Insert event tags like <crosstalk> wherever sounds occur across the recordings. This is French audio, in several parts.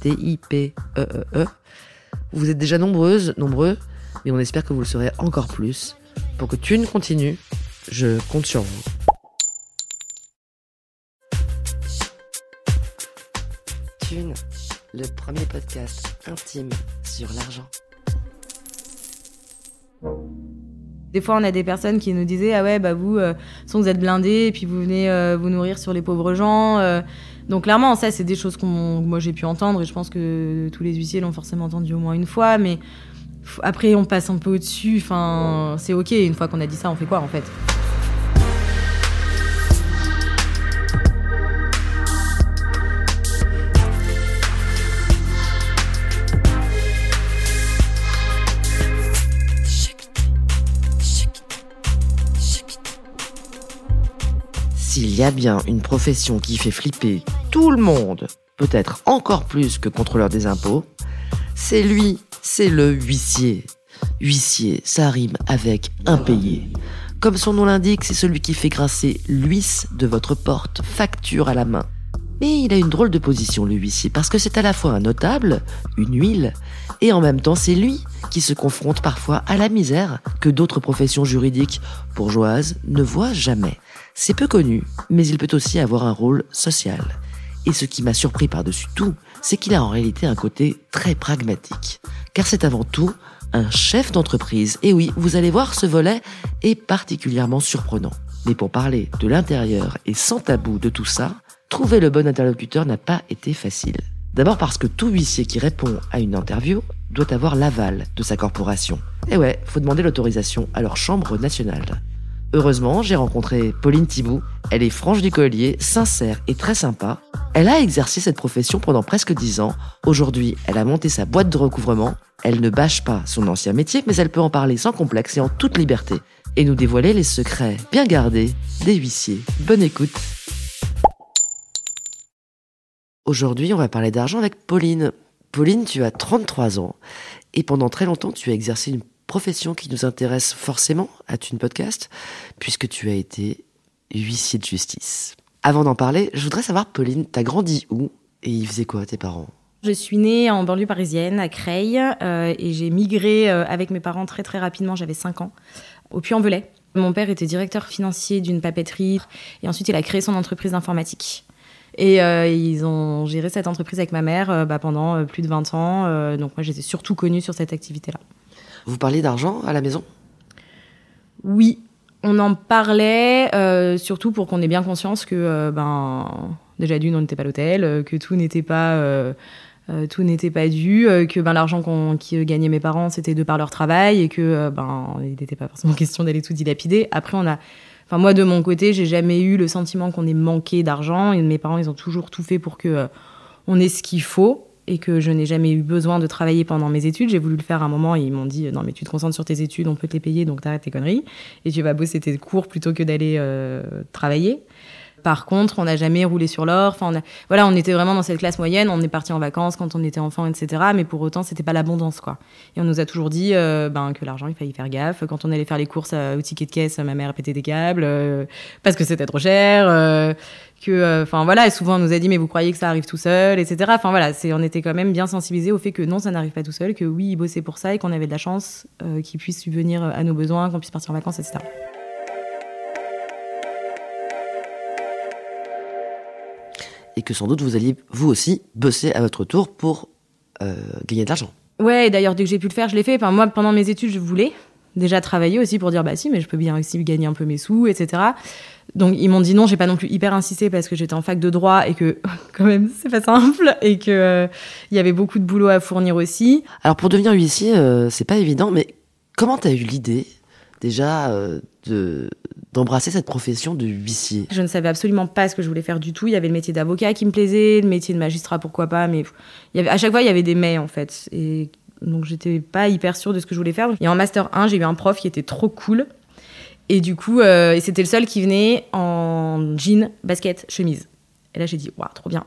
T-I-P-E-E-E. Vous êtes déjà nombreuses, nombreux, mais on espère que vous le serez encore plus. Pour que Thune continue, je compte sur vous. Thune, le premier podcast intime sur l'argent. Des fois, on a des personnes qui nous disaient Ah ouais, bah vous, euh, vous êtes blindés, et puis vous venez euh, vous nourrir sur les pauvres gens. euh. Donc, clairement, ça, c'est des choses que moi j'ai pu entendre, et je pense que tous les huissiers l'ont forcément entendu au moins une fois. Mais après, on passe un peu au-dessus. Enfin, c'est ok. Une fois qu'on a dit ça, on fait quoi en fait? S'il y a bien une profession qui fait flipper tout le monde, peut-être encore plus que contrôleur des impôts, c'est lui, c'est le huissier. Huissier, ça rime avec impayé. Comme son nom l'indique, c'est celui qui fait grincer l'huisse de votre porte, facture à la main. Mais il a une drôle de position, le huissier, parce que c'est à la fois un notable, une huile, et en même temps c'est lui qui se confronte parfois à la misère que d'autres professions juridiques bourgeoises ne voient jamais. C'est peu connu, mais il peut aussi avoir un rôle social. Et ce qui m'a surpris par-dessus tout, c'est qu'il a en réalité un côté très pragmatique. Car c'est avant tout un chef d'entreprise. Et oui, vous allez voir, ce volet est particulièrement surprenant. Mais pour parler de l'intérieur et sans tabou de tout ça, trouver le bon interlocuteur n'a pas été facile. D'abord parce que tout huissier qui répond à une interview doit avoir l'aval de sa corporation. Et ouais, faut demander l'autorisation à leur chambre nationale. Heureusement, j'ai rencontré Pauline Thibou. Elle est franche du collier, sincère et très sympa. Elle a exercé cette profession pendant presque dix ans. Aujourd'hui, elle a monté sa boîte de recouvrement. Elle ne bâche pas son ancien métier, mais elle peut en parler sans complexe et en toute liberté. Et nous dévoiler les secrets bien gardés des huissiers. Bonne écoute. Aujourd'hui, on va parler d'argent avec Pauline. Pauline, tu as 33 ans et pendant très longtemps, tu as exercé une profession qui nous intéresse forcément à Thune Podcast, puisque tu as été huissier de justice. Avant d'en parler, je voudrais savoir, Pauline, t'as grandi où et ils faisaient quoi tes parents? Je suis née en banlieue parisienne, à Creil, euh, et j'ai migré euh, avec mes parents très très rapidement, j'avais 5 ans, au Puy-en-Velay. Mon père était directeur financier d'une papeterie, et ensuite il a créé son entreprise d'informatique. Et euh, ils ont géré cette entreprise avec ma mère bah, pendant plus de 20 ans, donc moi j'étais surtout connue sur cette activité-là. Vous parliez d'argent à la maison? Oui, on en parlait, euh, surtout pour qu'on ait bien conscience que, euh, ben, déjà d'une, on n'était pas l'hôtel, euh, que tout n'était pas, pas dû, que ben l'argent qu'on, qui mes parents, c'était de par leur travail et que, ben, n'était pas forcément <laughs> question d'aller tout dilapider. Après, on a, enfin moi de mon côté, j'ai jamais eu le sentiment qu'on ait manqué d'argent. Mes parents, ils ont toujours tout fait pour que on ait ce qu'il faut et que je n'ai jamais eu besoin de travailler pendant mes études. J'ai voulu le faire à un moment et ils m'ont dit non mais tu te concentres sur tes études, on peut te les payer donc t'arrêtes tes conneries et tu vas bosser tes cours plutôt que d'aller euh, travailler. Par contre, on n'a jamais roulé sur l'or. Enfin, on voilà, on était vraiment dans cette classe moyenne. On est parti en vacances quand on était enfant, etc. Mais pour autant, c'était pas l'abondance, quoi. Et on nous a toujours dit euh, ben, que l'argent, il fallait faire gaffe. Quand on allait faire les courses euh, au ticket de caisse, ma mère pétait des câbles euh, parce que c'était trop cher. que, enfin voilà, et souvent on nous a dit mais vous croyez que ça arrive tout seul, etc. Enfin voilà, on était quand même bien sensibilisés au fait que non, ça n'arrive pas tout seul, que oui, ils bossaient pour ça et qu'on avait de la chance qu'ils puissent subvenir à nos besoins, qu'on puisse partir en vacances, etc. Et que sans doute vous alliez, vous aussi, bosser à votre tour pour euh, gagner de l'argent. Ouais, d'ailleurs, dès que j'ai pu le faire, je l'ai fait. Enfin, moi, pendant mes études, je voulais déjà travailler aussi pour dire, bah si, mais je peux bien aussi gagner un peu mes sous, etc. Donc, ils m'ont dit non, j'ai pas non plus hyper insisté parce que j'étais en fac de droit et que, <laughs> quand même, c'est pas simple et que euh, il y avait beaucoup de boulot à fournir aussi. Alors pour devenir huissier, euh, c'est pas évident, mais comment t'as eu l'idée déjà euh, de d'embrasser cette profession de huissier Je ne savais absolument pas ce que je voulais faire du tout. Il y avait le métier d'avocat qui me plaisait, le métier de magistrat, pourquoi pas, mais y avait, à chaque fois, il y avait des mais, en fait. Et donc, j'étais pas hyper sûre de ce que je voulais faire. Et en Master 1, j'ai eu un prof qui était trop cool. Et du coup, euh, c'était le seul qui venait en jean, basket, chemise. Et là, j'ai dit, waouh, trop bien.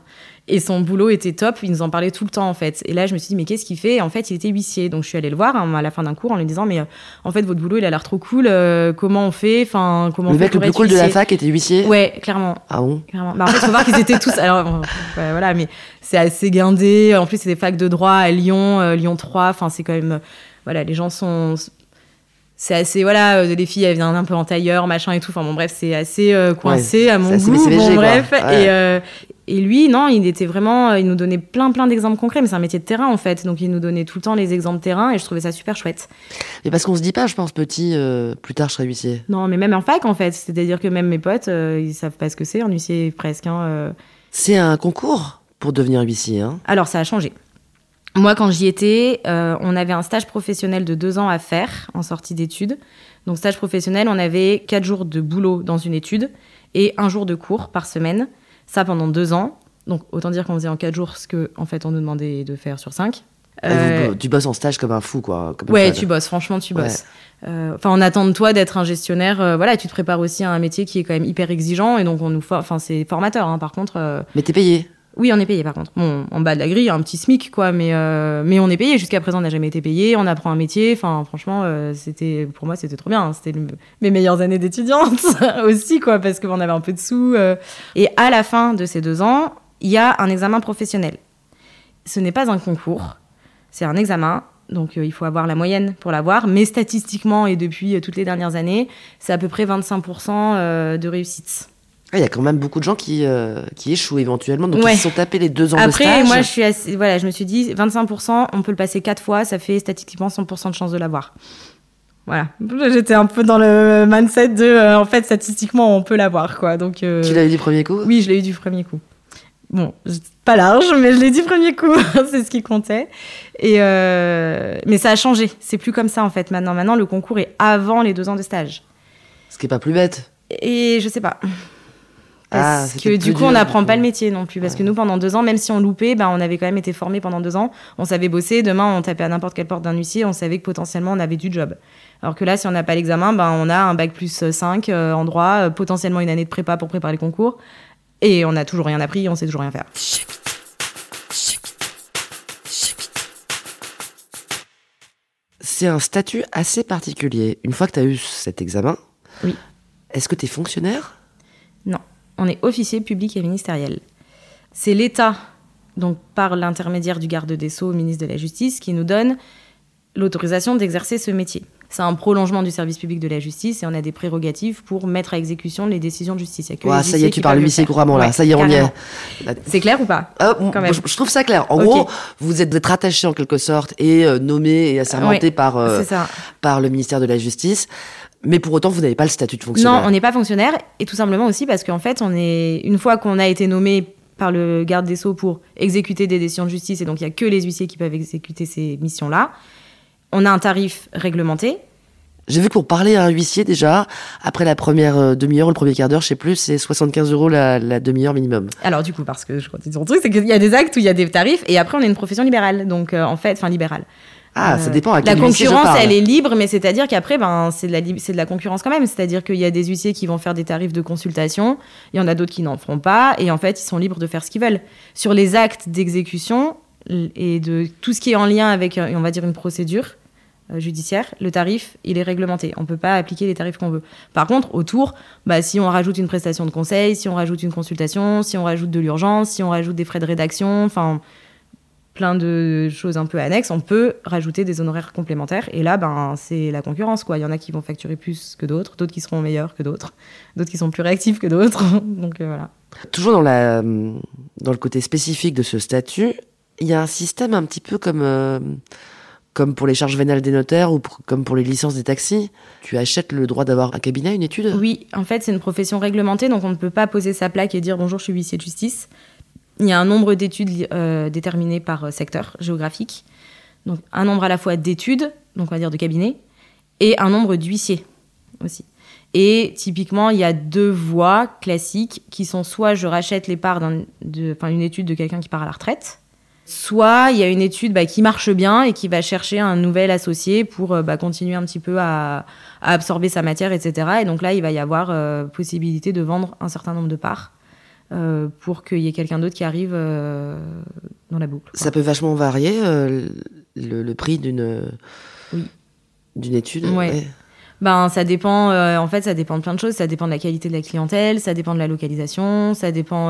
Et son boulot était top, il nous en parlait tout le temps, en fait. Et là, je me suis dit, mais qu'est-ce qu'il fait? Et en fait, il était huissier. Donc, je suis allée le voir hein, à la fin d'un cours en lui disant, mais euh, en fait, votre boulot, il a l'air trop cool. euh, comment on fait? Enfin, comment Le on fait mec le plus cool de la fac était huissier? Ouais, clairement. Ah bon? Clairement. Bah, en fait, faut voir qu'ils étaient tous. Alors, ouais, voilà, mais c'est assez guindé. En plus, c'est des facs de droit à Lyon, euh, Lyon 3. Enfin, c'est quand même. voilà, les gens sont. C'est assez. Voilà, euh, les filles, elles viennent un peu en tailleur, machin et tout. Enfin, bon, bref, c'est assez euh, coincé à mon c'est goût. Bon, bref. Ouais. Et, euh, et lui, non, il était vraiment. euh, Il nous donnait plein, plein d'exemples concrets, mais c'est un métier de terrain, en fait. Donc, il nous donnait tout le temps les exemples terrain et je trouvais ça super chouette. Mais parce qu'on se dit pas, je pense, petit, plus tard je serai huissier. Non, mais même en fac, en fait. C'est-à-dire que même mes potes, ils savent pas ce que c'est, un huissier presque. Hein. C'est un concours pour devenir huissier. Hein. Alors, ça a changé. Moi, quand j'y étais, euh, on avait un stage professionnel de deux ans à faire en sortie d'études. Donc, stage professionnel, on avait quatre jours de boulot dans une étude et un jour de cours par semaine. Ça pendant deux ans. Donc, autant dire qu'on faisait en quatre jours ce que, en fait, on nous demandait de faire sur cinq. Ah, Euh, vous- tu bosses en stage comme un fou, quoi. comme Ouais, tu bosses, franchement, tu Ouais. bosses. Euh, Enfin, on attend de toi d'être un gestionnaire. euh, voilà, tu te prépares aussi à un métier qui est quand même hyper exigeant et donc on nous, for- enfin, c'est formateur. hein, par contre, Mais t'es payé. Oui, on est payé par contre. Bon, en bas de la grille, un petit SMIC, quoi, mais, euh, mais on est payé. Jusqu'à présent, on n'a jamais été payé. On apprend un métier. Enfin, franchement, euh, c'était, pour moi, c'était trop bien. C'était mes meilleures années d'étudiante <laughs> aussi, quoi, parce qu'on avait un peu de sous. euh. Et à la fin de ces deux ans, il y a un examen professionnel. Ce n'est pas un concours, c'est un examen. Donc, il faut avoir la moyenne pour l'avoir. Mais statistiquement, et depuis toutes les dernières années, c'est à peu près 25% euh, de réussite. Ah, Il y a quand même beaucoup de gens qui, euh, qui échouent éventuellement. Donc Ouais. ils se sont tapés les deux ans de Après, stage. moi, je suis assez- voilà, je me suis dit 25%, on peut le passer quatre fois, ça fait statistiquement 100% de chance de l'avoir. Voilà. <laughs> J'étais un peu dans le mindset de, euh, en fait, statistiquement, on peut l'avoir, quoi. Donc, euh, Tu l'as eu du premier coup? Oui, je l'ai eu du premier coup. Bon, pas large, mais je l'ai eu du premier coup. <laughs> c'est ce qui comptait. Et mais ça a changé. C'est plus comme ça en fait. Maintenant, maintenant, le concours est avant les deux ans de stage. Ce qui est pas plus bête. Et je sais pas. Ah, Parce que du coup, dur, on n'apprend pas le métier non plus. Parce que nous, pendant deux ans, même si on loupait, ben, on avait quand même été formés pendant deux ans. On savait bosser. Demain, on tapait à n'importe quelle porte d'un huissier. On savait que potentiellement, on avait du job. Alors que là, si on n'a pas l'examen, ben, on a un bac plus 5 en droit, euh, potentiellement une année de prépa pour préparer les concours. Et on n'a toujours rien appris, on sait toujours rien faire. C'est un statut assez particulier. Une fois que tu as eu cet examen, Oui. est-ce que tu es fonctionnaire? On est officier public et ministériel. C'est l'État, donc par l'intermédiaire du garde des Sceaux, ministre de la Justice, qui nous donne l'autorisation d'exercer ce métier. C'est un prolongement du service public de la justice et on a des prérogatives pour mettre à exécution les décisions de justice. Il y a que Ouais, les ça y est, tu parles huissier couramment là. Ouais, Ça y est, on y est. C'est clair ou pas? Ah, Quand même. je, trouve ça clair. En gros, vous êtes, rattaché en quelque sorte et euh, nommé et assermenté Ouais, par, euh, par le ministère de la Justice. Mais pour autant, vous n'avez pas le statut de Non, fonctionnaire. on n'est pas fonctionnaire et tout simplement aussi parce qu'en fait, on est une fois qu'on a été nommé par le garde des sceaux pour exécuter des décisions de justice et donc il y a que les huissiers qui peuvent exécuter ces missions-là. On a un tarif réglementé. J'ai vu que pour parler à un huissier, déjà, après la première euh, demi-heure ou le premier quart d'heure, je sais plus, c'est 75 euros la, la demi-heure minimum. Alors du coup, parce que je continue sur le truc, c'est qu'il y a des actes où il y a des tarifs et après on est une profession libérale, donc euh, en fait, enfin libérale. Ah, ça dépend à La huissier je concurrence, parle. elle est libre, mais c'est-à-dire qu'après, ben, c'est de, la c'est de la concurrence quand même. C'est-à-dire qu'il y a des huissiers qui vont faire des tarifs de consultation, il y en a d'autres qui n'en feront pas, et en fait, ils sont libres de faire ce qu'ils veulent. Sur les actes d'exécution et de tout ce qui est en lien avec, euh, on va dire, une procédure euh, judiciaire, le tarif, il est réglementé. On peut pas appliquer les tarifs qu'on veut. Par contre, autour, bah, si on rajoute une prestation de conseil, si on rajoute une consultation, si on rajoute de l'urgence, si on rajoute des frais de rédaction, enfin plein de choses un peu annexes, on peut rajouter des honoraires complémentaires. Et là, ben, c'est la concurrence. Quoi. Il y en a qui vont facturer plus que d'autres, d'autres qui seront meilleurs que d'autres, d'autres qui sont plus réactifs que d'autres. <laughs> Donc euh, voilà. Toujours dans, la, dans le côté spécifique de ce statut, il y a un système un petit peu comme, euh, comme pour les charges vénales des notaires ou pour- comme pour les licences des taxis. Tu achètes le droit d'avoir un cabinet, une étude? Oui, en fait, c'est une profession réglementée, donc on ne peut pas poser sa plaque et dire bonjour, je suis huissier de justice. Il y a un nombre d'études euh, déterminées par euh, secteur géographique. Donc un nombre à la fois d'études, donc on va dire de cabinets, et un nombre d'huissiers aussi. Et typiquement, il y a deux voies classiques qui sont soit je rachète les parts d'un- de- enfin une étude de quelqu'un qui part à la retraite, soit il y a une étude bah, qui marche bien et qui va chercher un nouvel associé pour euh, bah, continuer un petit peu à, à absorber sa matière, etc. Et donc là, il va y avoir euh, possibilité de vendre un certain nombre de parts euh, pour qu'il y ait quelqu'un d'autre qui arrive euh, dans la boucle. quoi. Ça peut vachement varier euh, le, le prix d'une Oui. d'une étude. Ouais. Ben, ça dépend, en fait, ça dépend de plein de choses. Ça dépend de la qualité de la clientèle, ça dépend de la localisation, ça dépend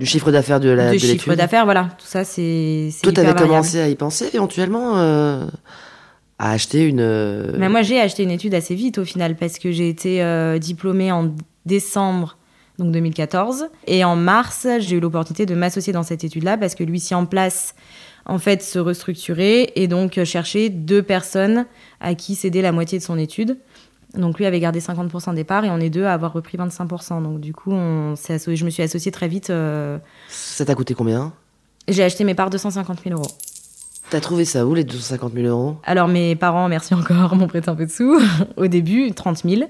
Du chiffre d'affaires de la du de chiffre d'affaires. Voilà, tout ça, c'est. Toi, t'avais commencé à y penser éventuellement à acheter une. Mais moi, j'ai acheté une étude assez vite au final parce que j'ai été diplômée en décembre donc 2014 et en mars, j'ai eu l'opportunité de m'associer dans cette étude-là parce que l'huissier en place en fait se restructurer et donc euh, chercher deux personnes à qui céder la moitié de son étude. Donc lui avait gardé 50% des parts et on est deux à avoir repris 25%. Donc du coup, on s'est associé- je me suis associée très vite. euh, Ça t'a coûté combien? J'ai acheté mes parts 250 000 euros. T'as trouvé ça où les 250 000 euros? Alors mes parents, merci encore, <laughs> m'ont prêté un peu de sous. <laughs> Au début, 30 000.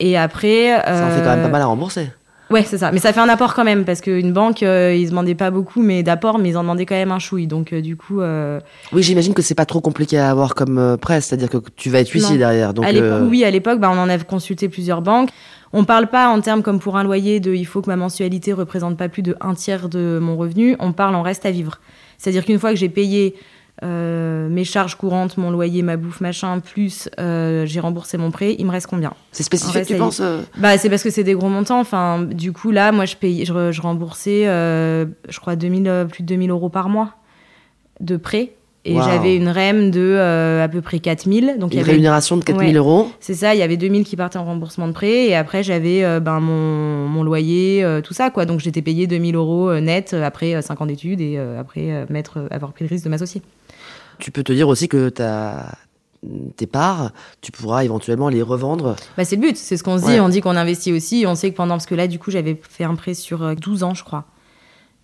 Et après... Ça en fait quand même euh, pas mal à rembourser. Ouais, c'est ça. Mais ça fait un apport quand même, parce qu'une banque, euh, ils demandaient pas beaucoup mais d'apport, mais ils en demandaient quand même un chouille. Donc euh, du coup, euh, Oui, j'imagine que c'est pas trop compliqué à avoir comme euh, prêt, c'est-à-dire que tu vas être huissier Non. derrière. Donc, à euh, oui, à l'époque, bah, on en a consulté plusieurs banques. On parle pas en termes comme pour un loyer de il faut que ma mensualité représente pas plus de un tiers de mon revenu. On parle en reste à vivre. C'est-à-dire qu'une fois que j'ai payé euh, mes charges courantes, mon loyer, ma bouffe, machin, plus euh, j'ai remboursé mon prêt, il me reste combien? C'est spécifique, tu penses euh? Bah, c'est parce que c'est des gros montants. Enfin, du coup, là, moi, je payais, je, re- je remboursais, je crois, 2000, euh, plus de 2000 euros par mois de prêt. Et j'avais une REM de à peu près 4000. Donc, y Une avait rémunération de 4000 Ouais. euros c'est ça, il y avait 2000 qui partaient en remboursement de prêt. Et après, j'avais ben, mon, mon loyer, tout ça, quoi. Donc, j'étais payé 2000 euros net après euh, 5 ans d'études et après mettre, avoir pris le risque de m'associer. Tu peux te dire aussi que t'as tes parts, tu pourras éventuellement les revendre. Bah, c'est le but, c'est ce qu'on se dit. Ouais. On dit qu'on investit aussi. On sait que pendant, parce que là, du coup, j'avais fait un prêt sur euh, 12 ans, je crois.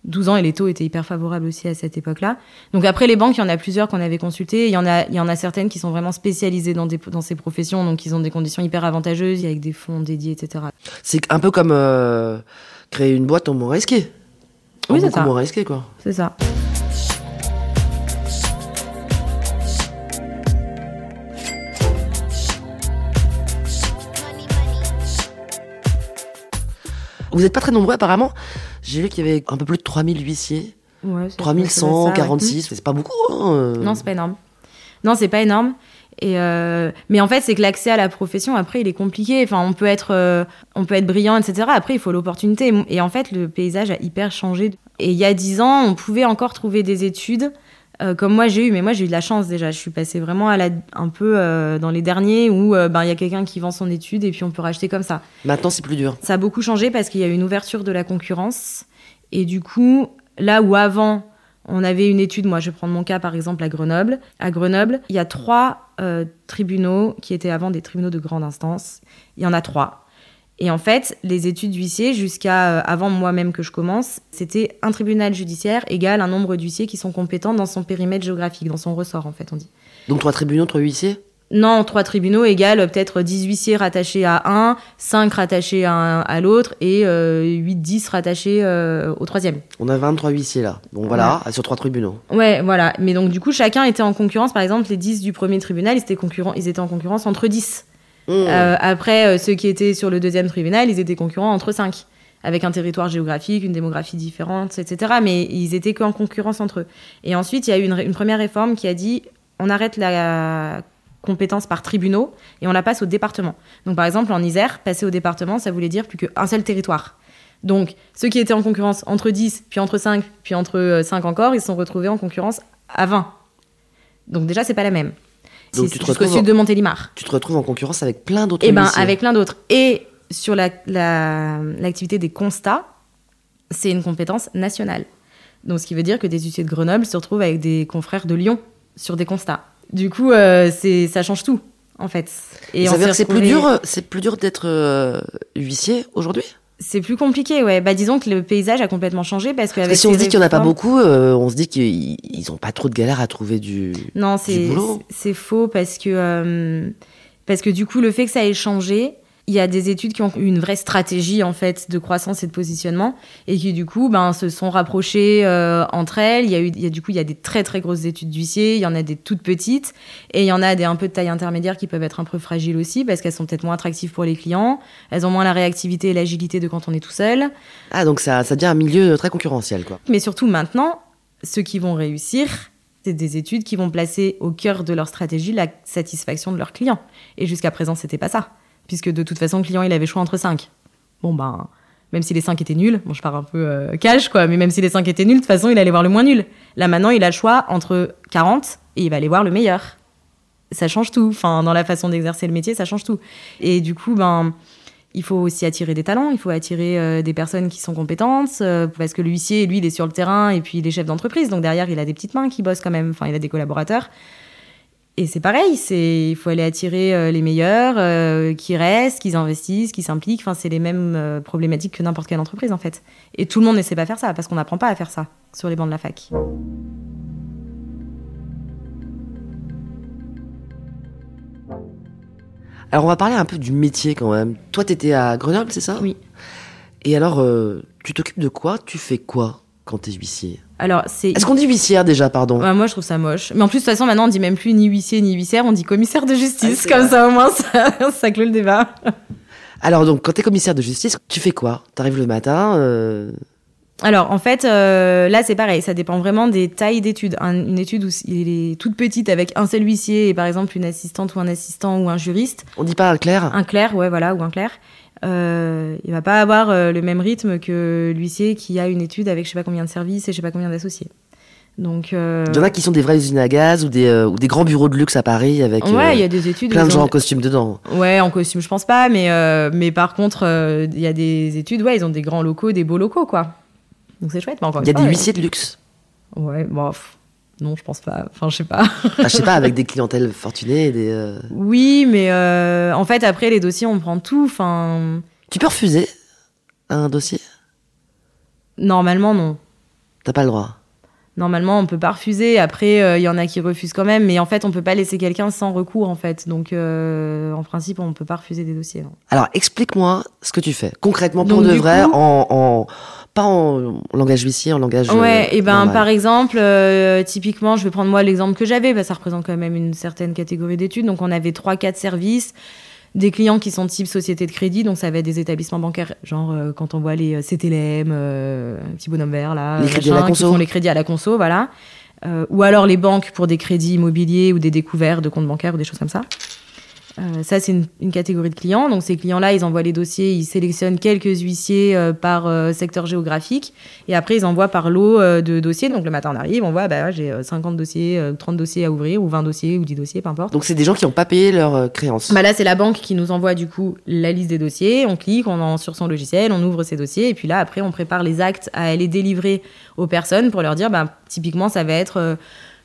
12 ans et les taux étaient hyper favorables aussi à cette époque-là. Donc après, les banques, il y en a plusieurs qu'on avait consultées. Il y en a, il y en a certaines qui sont vraiment spécialisées dans, des, dans ces professions, donc ils ont des conditions hyper avantageuses, avec des fonds dédiés, etc. C'est un peu comme euh, créer une boîte en moins risqué. Oui, c'est ça. moins risqué, quoi. C'est ça. Vous n'êtes pas très nombreux, apparemment. J'ai vu qu'il y avait un peu plus de 3000 huissiers. Ouais, c'est- ça doit être ça, ouais. 3146, c'est pas beaucoup. Hein. euh. Non, c'est pas énorme. Non, c'est pas énorme. Et euh, mais en fait, c'est que l'accès à la profession, après, il est compliqué. Enfin, on peut être, euh, on peut être brillant, etc. Après, il faut l'opportunité. Et en fait, le paysage a hyper changé. Et il y a dix ans, on pouvait encore trouver des études euh, comme moi j'ai eu. Mais moi, j'ai eu de la chance déjà. Je suis passée vraiment à la, un peu euh, dans les derniers où euh, ben il y a quelqu'un qui vend son étude et puis on peut racheter comme ça. Maintenant, c'est plus dur. Ça a beaucoup changé parce qu'il y a eu une ouverture de la concurrence. Et du coup, là où avant, on avait une étude, moi je vais prendre mon cas par exemple à Grenoble. À Grenoble, il y a trois tribunaux qui étaient avant des tribunaux de grande instance. Il y en a trois. Et en fait, les études d'huissier, jusqu'à euh, avant moi-même que je commence, c'était un tribunal judiciaire égale un nombre d'huissiers qui sont compétents dans son périmètre géographique, dans son ressort en fait, on dit. Donc, trois tribunaux, trois huissiers? Non, trois tribunaux égale peut-être 10 huissiers rattachés à un, 5 rattachés à, à l'autre et 8-10 rattachés au troisième. On a 23 huissiers là. Bon voilà, sur trois tribunaux. Ouais, voilà. Mais donc du coup, chacun était en concurrence. Par exemple, les 10 du premier tribunal, ils étaient, concurrents, ils étaient en concurrence entre 10. Mmh. après, ceux qui étaient sur le deuxième tribunal, ils étaient concurrents entre 5 avec un territoire géographique, une démographie différente, etc. Mais ils étaient qu'en concurrence entre eux. Et ensuite, il y a eu une, première réforme qui a dit on arrête la compétence par tribunaux et on la passe au département. Donc par exemple, en Isère, passer au département, ça voulait dire plus qu'un seul territoire. Donc ceux qui étaient en concurrence entre 10, puis entre 5, puis entre 5 encore, ils se sont retrouvés en concurrence à 20. Donc déjà, c'est pas la même. Donc tu te retrouves sud de Montélimar. Tu te retrouves en concurrence avec plein d'autres. Eh ben, avec plein d'autres. Et sur l'activité des constats, c'est une compétence nationale. Donc, ce qui veut dire que des huissiers de Grenoble se retrouvent avec des confrères de Lyon sur des constats. Du coup, euh, ça change tout, en fait. Et ça veut dire que c'est plus dur, c'est plus dur d'être euh, huissier aujourd'hui? C'est plus compliqué, ouais. Bah, disons que le paysage a complètement changé parce qu'avec. Si on se dit qu'il n'y en a pas beaucoup, euh, on se dit qu'ils n'ont pas trop de galère à trouver du. Non, c'est faux parce que parce que du coup le fait que ça ait changé, il y a des études qui ont eu une vraie stratégie en fait de croissance et de positionnement et qui du coup ben, se sont rapprochées euh, entre elles. Il y a eu, il y a, du coup, il y a des très très grosses études d'huissier, il y en a des toutes petites et il y en a des un peu de taille intermédiaire qui peuvent être un peu fragiles aussi parce qu'elles sont peut-être moins attractives pour les clients. Elles ont moins la réactivité et l'agilité de quand on est tout seul. Ah donc ça, ça devient un milieu très concurrentiel quoi. Mais surtout maintenant, ceux qui vont réussir, c'est des études qui vont placer au cœur de leur stratégie la satisfaction de leurs clients. Et jusqu'à présent, c'était pas ça puisque de toute façon, le client, il avait choix entre 5. Bon, ben, même si les 5 étaient nuls, bon, je pars un peu euh, cash, quoi, mais même si les 5 étaient nuls, de toute façon, il allait voir le moins nul. Là, maintenant, il a le choix entre 40 et il va aller voir le meilleur. Ça change tout. Enfin, dans la façon d'exercer le métier, ça change tout. Et du coup, ben, il faut aussi attirer des talents, il faut attirer euh, des personnes qui sont compétentes, euh, parce que l'huissier, lui, il est sur le terrain et puis il est chef d'entreprise. Donc derrière, il a des petites mains qui bossent quand même. Enfin, il a des collaborateurs. Et c'est pareil, c'est il faut aller attirer euh, les meilleurs, euh, qui restent, qui investissent, qui s'impliquent. Enfin, c'est les mêmes euh, problématiques que n'importe quelle entreprise en fait. Et tout le monde ne sait pas faire ça parce qu'on n'apprend pas à faire ça sur les bancs de la fac. Alors on va parler un peu du métier quand même. Toi, tu étais à Grenoble, c'est ça? Oui. Et alors, tu t'occupes de quoi? Tu fais quoi? Quand tu es huissier alors, c'est. Est-ce qu'on dit huissière déjà, pardon Moi, je trouve ça moche. Mais en plus, de toute façon, maintenant, on dit même plus ni huissier ni huissière, on dit commissaire de justice. Ah, comme ça, au moins, ça, <laughs> ça clôt le débat. Alors, donc, quand t'es commissaire de justice, tu fais quoi? T'arrives le matin euh... Alors, en fait, euh, là, c'est pareil. Ça dépend vraiment des tailles d'études. une étude où il est toute petite avec un seul huissier et, par exemple, une assistante ou un assistant ou un juriste. On dit pas un clerc? Un clerc, ouais, voilà, ou un clerc euh, il va pas avoir euh, le même rythme que l'huissier qui a une étude avec je sais pas combien de services et je sais pas combien d'associés. Donc, euh... Il y en a qui sont des vraies usines à gaz ou des, euh, ou des grands bureaux de luxe à Paris avec ouais, y a des études plein de gens en costume dedans. Ouais, en costume, je pense pas, mais, mais par contre, il y a des études, ouais, ils ont des grands locaux, des beaux locaux, quoi. Donc c'est chouette. Il y a des huissiers de luxe. Ouais, bon, non, je pense pas. Enfin, je sais pas. je sais pas, avec <laughs> des clientèles fortunées. Des, euh, Oui, mais euh, en fait, après, les dossiers, on prend tout. Enfin. Tu peux refuser un dossier? Normalement, non. T'as pas le droit Normalement, on peut pas refuser. Après, il euh, y en a qui refusent quand même. Mais en fait, on peut pas laisser quelqu'un sans recours, en fait. Donc, en principe, on peut pas refuser des dossiers. Alors, explique-moi ce que tu fais concrètement pour de vrai en pas en langage huissier, en langage. Ouais, et ben par exemple, euh, typiquement, je vais prendre moi l'exemple que j'avais, bah, ça représente quand même une certaine catégorie d'études. Donc on avait trois, quatre services, des clients qui sont type société de crédit, donc ça va être des établissements bancaires, genre euh, quand on voit les euh, CTLM, petit bonhomme vert là, les crédits à la conso. qui font les crédits à la conso, voilà. ou alors les banques pour des crédits immobiliers ou des découvertes de comptes bancaires ou des choses comme ça. Euh, ça, c'est une, catégorie de clients. Donc, ces clients-là, ils envoient les dossiers, ils sélectionnent quelques huissiers euh, par euh, secteur géographique. Et après, ils envoient par lot de dossiers. Donc, le matin, on arrive, on voit, bah, j'ai 50 dossiers, 30 dossiers à ouvrir, ou 20 dossiers, ou 10 dossiers, peu importe. Donc, c'est des gens qui n'ont pas payé leurs créances. Bah, là, c'est la banque qui nous envoie, du coup, la liste des dossiers. On clique, on en sur son logiciel, on ouvre ces dossiers. Et puis là, après, on prépare les actes à aller délivrer aux personnes pour leur dire, bah, typiquement, ça va être euh,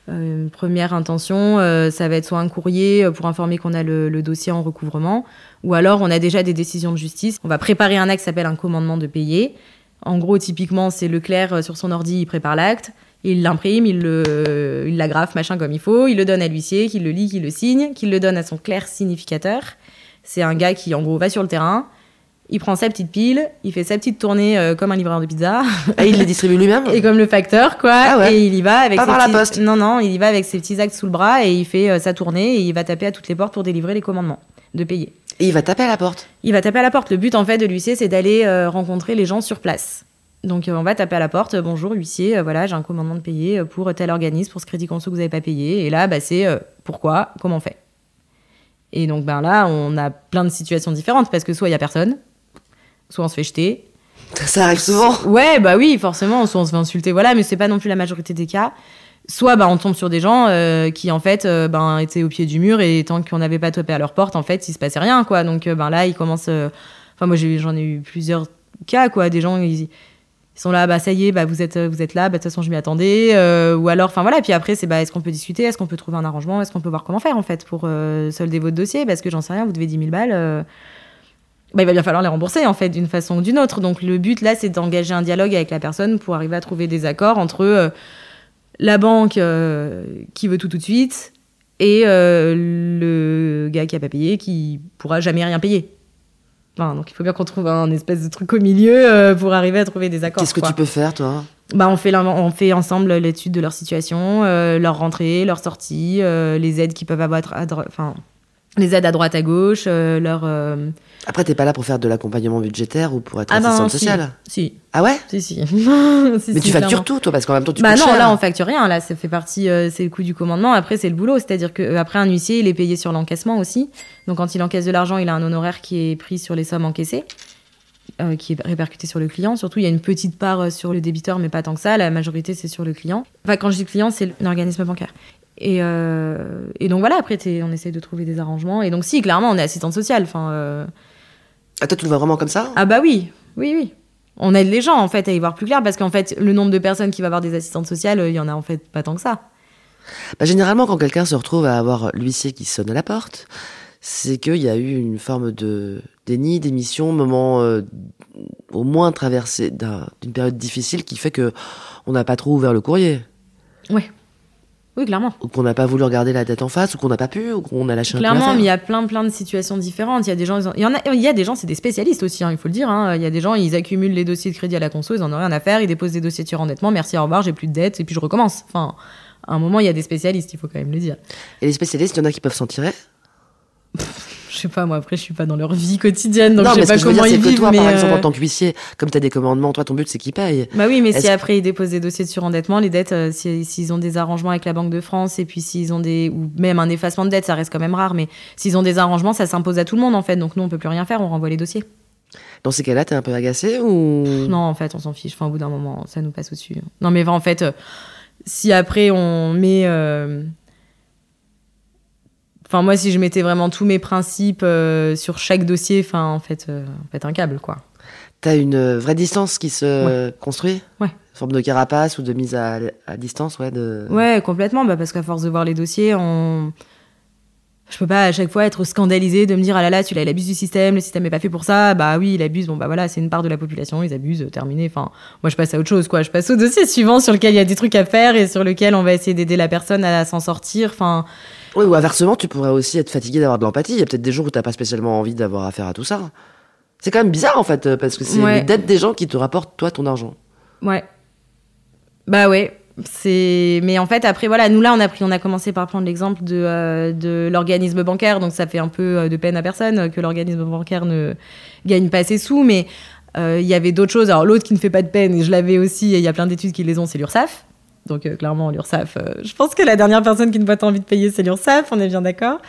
une première intention, euh, ça va être soit un courrier euh, pour informer qu'on a le, dossier en recouvrement, ou alors on a déjà des décisions de justice. On va préparer un acte qui s'appelle un commandement de payer. En gros, typiquement, c'est Leclerc euh, sur son ordi, il prépare l'acte, il l'imprime, il le, il l'agrafe, machin comme il faut, il le donne à l'huissier, qu'il le lit, qu'il le signe, qu'il le donne à son clerc significateur. C'est un gars qui, en gros, va sur le terrain, il prend sa petite pile, il fait sa petite tournée euh, comme un livreur de pizza. Et il les <laughs> distribue lui-même Et comme le facteur, quoi. Ah ouais. Et il y va avec Pas ses par la petits- poste. Non, non, il y va avec ses petits actes sous le bras et il fait euh, sa tournée et il va taper à toutes les portes pour délivrer les commandements de payer. Et il va taper à la porte. Il va taper à la porte. Le but, en fait, de l'huissier, c'est d'aller euh, rencontrer les gens sur place. Donc, on va taper à la porte. Bonjour, huissier. voilà, j'ai un commandement de payer pour tel organisme, pour ce crédit conso que vous n'avez pas payé. Et là, bah, c'est pourquoi, comment on fait. Et donc, ben là, on a plein de situations différentes parce que soit il y a personne, soit on se fait jeter, Ça arrive souvent. Ouais, bah oui, forcément, soit on se fait insulter, voilà, mais c'est pas non plus la majorité des cas. Soit bah, on tombe sur des gens euh, qui en fait euh, ben, étaient au pied du mur et tant qu'on n'avait pas tapé à leur porte, en fait, il se passait rien, quoi. Donc euh, ben, là, ils commencent. Enfin, moi, j'en ai eu plusieurs cas, quoi. Des gens, ils, ils sont là, bah ça y est, bah vous êtes, vous êtes là, bah de toute façon, je m'y attendais. euh, ou alors, enfin voilà, puis après, c'est bah est-ce qu'on peut discuter, est-ce qu'on peut trouver un arrangement, est-ce qu'on peut voir comment faire, en fait, pour solder votre dossier, parce que j'en sais rien, vous devez 10 000 balles. Bah, il va bien falloir les rembourser en fait d'une façon ou d'une autre. Donc le but là, c'est d'engager un dialogue avec la personne pour arriver à trouver des accords entre euh, la banque euh, qui veut tout tout de suite et euh, le gars qui a pas payé qui pourra jamais rien payer. Enfin, donc il faut bien qu'on trouve un espèce de truc au milieu pour arriver à trouver des accords. Qu'est-ce que tu peux faire, toi? Bah, on, fait on fait ensemble l'étude de leur situation, leur rentrée, leur sortie, les aides qu'ils peuvent avoir, enfin, les aides à droite à gauche, euh, leur. euh, Après, t'es pas là pour faire de l'accompagnement budgétaire ou pour être Ah ben, assistante si. sociale Si, Ah ouais si, si. <laughs> Si, Mais si, tu factures clairement. tout, toi, parce qu'en même temps, tu Bah non, cher. là on facture rien, là ça fait partie, euh, c'est le coût du commandement. Après c'est le boulot, c'est-à-dire que après un huissier il est payé sur l'encaissement aussi. Donc quand il encaisse de l'argent, il a un honoraire qui est pris sur les sommes encaissées, euh, qui est répercuté sur le client. Surtout il y a une petite part sur le débiteur, mais pas tant que ça. La majorité c'est sur le client. Enfin quand je dis client, c'est un organisme bancaire. Et, euh, et donc voilà, après on essaye de trouver des arrangements. Et donc si clairement on est assistante sociale. Enfin euh, Ah, toi, tu le vois vraiment comme ça? Ah bah oui, oui, oui. On aide les gens en fait à y voir plus clair parce qu'en fait le nombre de personnes qui va avoir des assistantes sociales, il y en a en fait pas tant que ça. Bah, Généralement, quand quelqu'un se retrouve à avoir l'huissier qui sonne à la porte, c'est qu'il y a eu une forme de déni, d'émission, moment euh, au moins traversé d'un- d'une période difficile qui fait que on n'a pas trop ouvert le courrier, Ouais. Oui, clairement. ou qu'on n'a pas voulu regarder la tête en face, ou qu'on n'a pas pu, ou qu'on a lâché un peu Clairement, mais il y a plein, plein de situations différentes. Il y a des gens, il y en a, il y a des gens, c'est des spécialistes aussi, hein, il faut le dire. hein. Il y a des gens, ils accumulent les dossiers de crédit à la conso, ils en ont rien à faire, ils déposent des dossiers de surendettement, merci, au revoir, j'ai plus de dettes, et puis je recommence. Enfin, à un moment, il y a des spécialistes, il faut quand même le dire. Et les spécialistes, il y en a qui peuvent s'en tirer? <laughs> Je sais pas, moi, après, je suis pas dans leur vie quotidienne, donc non, je mais sais ce que pas je veux comment dire, ils que vivent. toi, mais, par exemple, euh, en tant qu'huissier, comme tu as des commandements, toi, ton but, c'est qu'ils payent. Bah oui, mais si après ils déposent des dossiers de surendettement, les dettes, euh, si- s'ils ont des arrangements avec la Banque de France et puis s'ils ont des ou même un effacement de dette, ça reste quand même rare. Mais s'ils ont des arrangements, ça s'impose à tout le monde en fait. Donc nous on peut plus rien faire, on renvoie les dossiers. Dans ces cas-là, t'es un peu agacé ou? Non, en fait, on s'en fiche. Enfin, au bout d'un moment, ça nous passe au-dessus. Non, mais en fait, euh, si après on met. euh, Enfin, moi, si je mettais vraiment tous mes principes euh, sur chaque dossier, enfin, en fait, euh, en fait, un câble, quoi. t'as une euh, vraie distance qui se construit? Ouais. Une forme de carapace ou de mise à, à distance, ouais. De... Ouais, complètement. Bah, parce qu'à force de voir les dossiers, on. Je peux pas à chaque fois être scandalisée de me dire ah là là, celui-là il abuse du système, le système est pas fait pour ça. Bah oui, il abuse. Bon bah voilà, c'est une part de la population, ils abusent, terminé. Enfin, moi je passe à autre chose quoi. Je passe au dossier suivant sur lequel il y a des trucs à faire et sur lequel on va essayer d'aider la personne à s'en sortir. Enfin, Ouais, ou inversement, tu pourrais aussi être fatigué d'avoir de l'empathie. Il y a peut-être des jours où t'as pas spécialement envie d'avoir affaire à tout ça. C'est quand même bizarre en fait, euh, parce que c'est Ouais. les dettes des gens qui te rapportent toi ton argent. Ouais. Bah ouais. Mais en fait après voilà nous là on a pris on a commencé par prendre l'exemple de, euh, l'organisme bancaire. Donc ça fait un peu euh, de peine à personne que l'organisme bancaire ne gagne pas ses sous. Mais euh, il y avait d'autres choses. Alors l'autre qui ne fait pas de peine et je l'avais aussi et il y a plein d'études qui les ont c'est l'URSSAF. Donc clairement l'URSSAF je pense que la dernière personne qui ne voit pas envie de payer c'est l'URSSAF on est bien d'accord.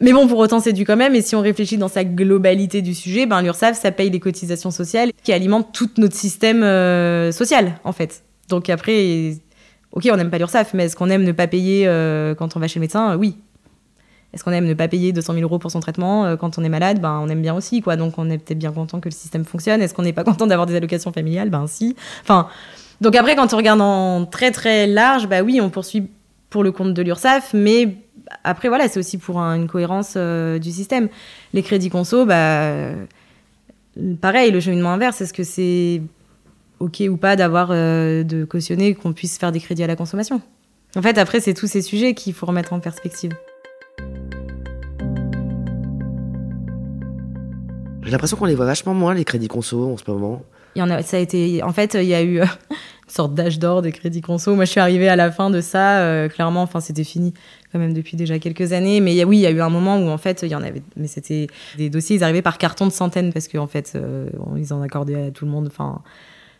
Mais bon, pour autant, c'est dû quand même. Et si on réfléchit dans sa globalité du sujet, ben, l'URSSAF, ça paye les cotisations sociales qui alimentent tout notre système social, en fait. Donc après, ok, on n'aime pas l'URSSAF, mais est-ce qu'on aime ne pas payer euh, quand on va chez le médecin? Oui. Est-ce qu'on aime ne pas payer 200 000 euros pour son traitement euh, quand on est malade? Ben, on aime bien aussi, quoi. Donc on est peut-être bien content que le système fonctionne. Est-ce qu'on n'est pas <laughs> content d'avoir des allocations familiales? Ben si. Enfin, donc après, quand on regarde en très très large, bah oui, on poursuit pour le compte de l'URSSAF, mais après, voilà, c'est aussi pour un- une cohérence euh, du système. Les crédits conso, bah, pareil, le cheminement inverse, est-ce que c'est ok ou pas d'avoir de cautionner qu'on puisse faire des crédits à la consommation. En fait, après, c'est tous ces sujets qu'il faut remettre en perspective. J'ai l'impression qu'on les voit vachement moins, les crédits conso, en ce moment. Il y en a, ça a été, en fait, il y a eu une sorte d'âge d'or des crédits conso. Moi, je suis arrivée à la fin de ça, euh, clairement, enfin, c'était fini quand même depuis déjà quelques années. Mais oui, il y a eu un moment où, en fait, il y en avait, mais c'était des dossiers, ils arrivaient par carton de centaines parce qu'en en fait, euh, ils en accordaient à tout le monde. Enfin,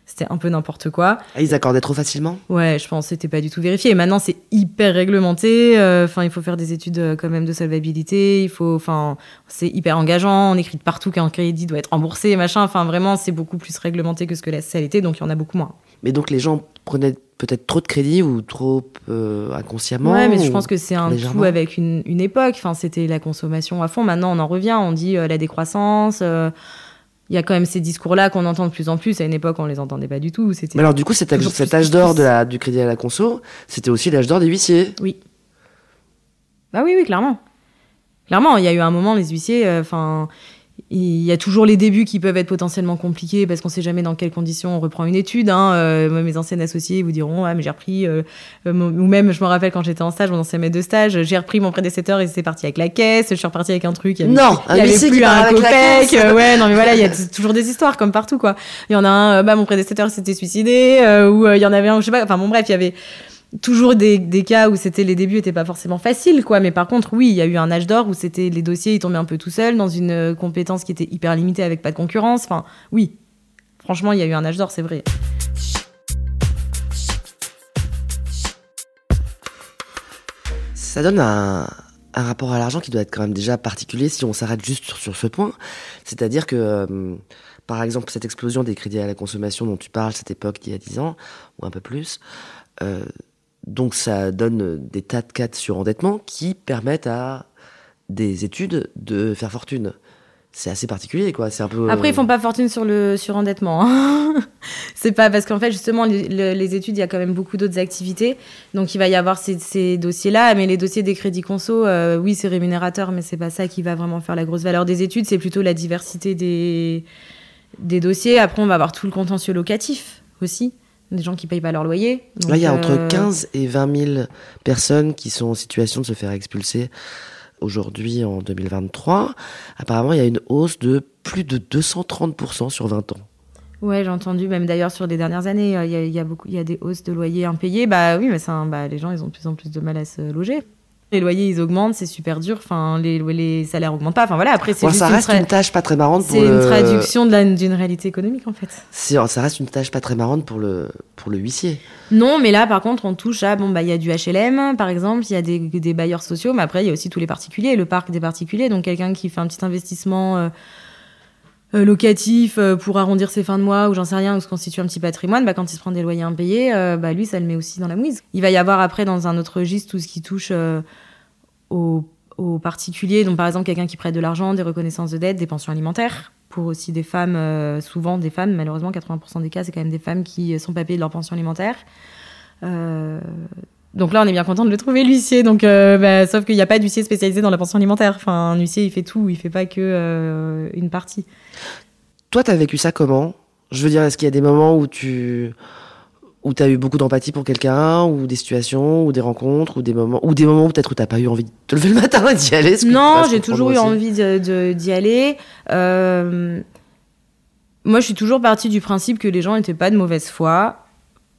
c'était un peu n'importe quoi. Ah, ils accordaient trop facilement? Ouais, je pense que c'était pas du tout vérifié. Et maintenant, c'est hyper réglementé. Euh, enfin, il faut faire des études euh, quand même de solvabilité. Il faut, enfin, c'est hyper engageant. On écrit partout qu'un crédit doit être remboursé, machin. Enfin, vraiment, c'est beaucoup plus réglementé que ce que la CLT, donc il y en a beaucoup moins. Mais donc les gens prenaient peut-être trop de crédit ou trop euh, inconsciemment. Ouais, mais je pense que c'est un tout avec une, une époque. Enfin, c'était la consommation à fond. Maintenant, on en revient. On dit la décroissance il y a quand même ces discours-là qu'on entend de plus en plus. À une époque, on les entendait pas du tout. Mais alors, du coup, cet âge, cet âge d'or du crédit à la conso, c'était aussi l'âge d'or des huissiers. Oui. Bah oui, oui, clairement. Clairement, il y a eu un moment, les huissiers, euh, enfin, il y a toujours les débuts qui peuvent être potentiellement compliqués parce qu'on sait jamais dans quelles conditions on reprend une étude. Hein. Euh, mes anciennes associées vous diront ah mais j'ai repris euh, euh, ou même je me rappelle quand j'étais en stage, mon ancien maître de stage, j'ai repris mon prédécesseur et c'est parti avec la caisse. Je suis reparti avec un truc. Il y avait, non, il y avait plus un copec. ouais, non mais voilà, il y a <laughs> toujours des histoires comme partout quoi. Il y en a un, bah mon prédécesseur s'était suicidé ou il y en avait un, je sais pas. Enfin bon bref, il y avait toujours des, cas où c'était les débuts n'étaient pas forcément faciles quoi. Mais par contre oui il y a eu un âge d'or où c'était les dossiers ils tombaient un peu tout seuls dans une euh, compétence qui était hyper limitée avec pas de concurrence. Enfin oui. Franchement il y a eu un âge d'or c'est vrai. Ça donne un, rapport à l'argent qui doit être quand même déjà particulier si on s'arrête juste sur, sur, ce point. C'est-à-dire que euh, par exemple cette explosion des crédits à la consommation dont tu parles cette époque d'il y a 10 ans ou un peu plus euh, donc ça donne des tas de cas de surendettement qui permettent à des études de faire fortune. C'est assez particulier, quoi. C'est un peu. Après, ils font pas fortune sur le surendettement. Hein. <laughs> c'est pas parce qu'en fait, justement, les, études, il y a quand même beaucoup d'autres activités. Donc, il va y avoir ces, dossiers-là. Mais les dossiers des crédits conso, euh, oui, c'est rémunérateur, mais c'est pas ça qui va vraiment faire la grosse valeur des études. C'est plutôt la diversité des, des dossiers. Après, on va avoir tout le contentieux locatif aussi des gens qui payent pas leur loyer. Là, il y a entre 15 euh, et 20 000 personnes qui sont en situation de se faire expulser aujourd'hui en 2023. Apparemment, il y a une hausse de plus de 230% sur 20 ans. Ouais, j'ai entendu, même d'ailleurs sur les dernières années, euh, il y, a, beaucoup, il y a des hausses de loyers impayés. Bah oui, mais ça, bah, les gens, ils ont de plus en plus de mal à se loger. Les loyers, ils augmentent, c'est super dur. Enfin, les, les salaires augmentent pas. Enfin voilà, après c'est. ça reste une, tâche pas très marrante. C'est une traduction d'une réalité économique en fait. Ça reste une tâche pas très marrante pour le pour le huissier. Non, mais là par contre, on touche à bon bah il y a du HLM par exemple, il y a des, des, bailleurs sociaux, mais après il y a aussi tous les particuliers, le parc des particuliers. Donc quelqu'un qui fait un petit investissement. Euh, euh, locatif euh, pour arrondir ses fins de mois ou j'en sais rien ou se constitue un petit patrimoine, bah, quand il se prend des loyers impayés, euh, bah, lui ça le met aussi dans la mouise. Il va y avoir après dans un autre registre tout ce qui touche aux, particuliers, donc par exemple quelqu'un qui prête de l'argent, des reconnaissances de dette, des pensions alimentaires pour aussi des femmes, souvent des femmes, malheureusement 80% des cas c'est quand même des femmes qui sont pas payées de leur pension alimentaire. donc là, on est bien content de le trouver, l'huissier. Donc, bah, sauf qu'il n'y a pas d'huissier spécialisé dans la pension alimentaire. Enfin, un huissier, il fait tout, il fait pas que une partie. Toi, tu as vécu ça comment? Je veux dire, est-ce qu'il y a des moments où tu où tu as eu beaucoup d'empathie pour quelqu'un, ou des situations, ou des rencontres, ou des moments, ou des moments peut-être où t'as pas eu envie de te lever le matin et d'y aller Non, j'ai toujours eu envie d'y aller. Euh, moi, je suis toujours partie du principe que les gens n'étaient pas de mauvaise foi.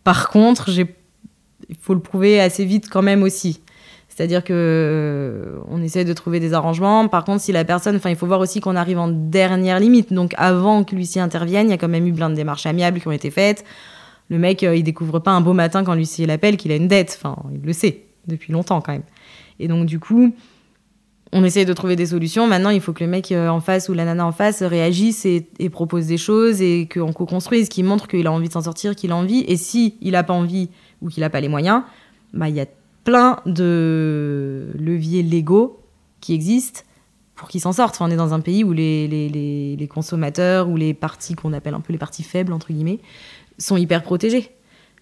Par contre, il faut le prouver assez vite quand même aussi. C'est-à-dire que euh, on essaie de trouver des arrangements. Par contre, si la personne, enfin, il faut voir aussi qu'on arrive en dernière limite. Donc, avant que l'huissier intervienne, il y a quand même eu plein de démarches amiables qui ont été faites. Le mec, euh, il découvre pas un beau matin quand l'huissier l'appelle qu'il a une dette. Enfin, il le sait depuis longtemps quand même. Et donc, du coup, on essaie de trouver des solutions. Maintenant, il faut que le mec euh, en face ou la nana en face réagisse et, propose des choses et qu'on co-construise, qu'il montre qu'il a envie de s'en sortir, qu'il a envie. Et si il a pas envie ou qu'il a pas les moyens, bah, il y a plein de leviers légaux qui existent pour qu'ils s'en sortent. on est dans un pays où les, les, consommateurs ou les parties qu'on appelle un peu les parties faibles, entre guillemets, sont hyper protégés.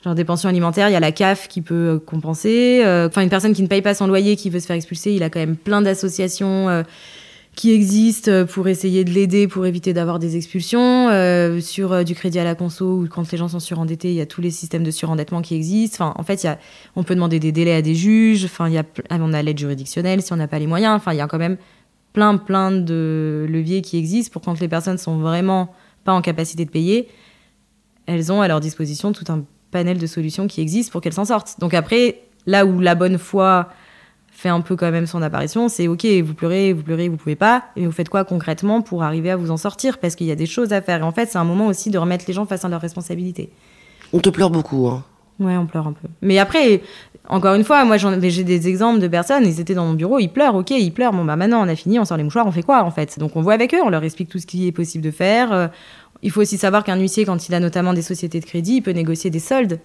Genre des pensions alimentaires, il y a la CAF qui peut compenser. Euh, enfin, une personne qui ne paye pas son loyer, qui veut se faire expulser, il a quand même plein d'associations euh, qui existent pour essayer de l'aider, pour éviter d'avoir des expulsions. Euh, sur euh, du crédit à la conso, ou quand les gens sont surendettés, il y a tous les systèmes de surendettement qui existent. Enfin, en fait, on peut demander des délais à des juges. Enfin, il y a, on a l'aide juridictionnelle si on n'a pas les moyens. Enfin, il y a quand même plein, plein de leviers qui existent pour quand les personnes sont vraiment pas en capacité de payer, elles ont à leur disposition tout un panel de solutions qui existent pour qu'elles s'en sortent. Donc après, là où la bonne foi fait un peu quand même son apparition, c'est ok, vous pleurez, vous pleurez, vous pouvez pas, et vous faites quoi concrètement pour arriver à vous en sortir? Parce qu'il y a des choses à faire. Et en fait, c'est un moment aussi de remettre les gens face à leurs responsabilités. On te pleure beaucoup, hein Ouais, on pleure un peu. Mais après, encore une fois, moi j'ai des exemples de personnes, ils étaient dans mon bureau, ils pleurent, ok, ils pleurent. Bon, bah maintenant on a fini, on sort les mouchoirs, on fait quoi en fait? Donc on voit avec eux, on leur explique tout ce qui est possible de faire. Il faut aussi savoir qu'un huissier, quand il a notamment des sociétés de crédit, il peut négocier des soldes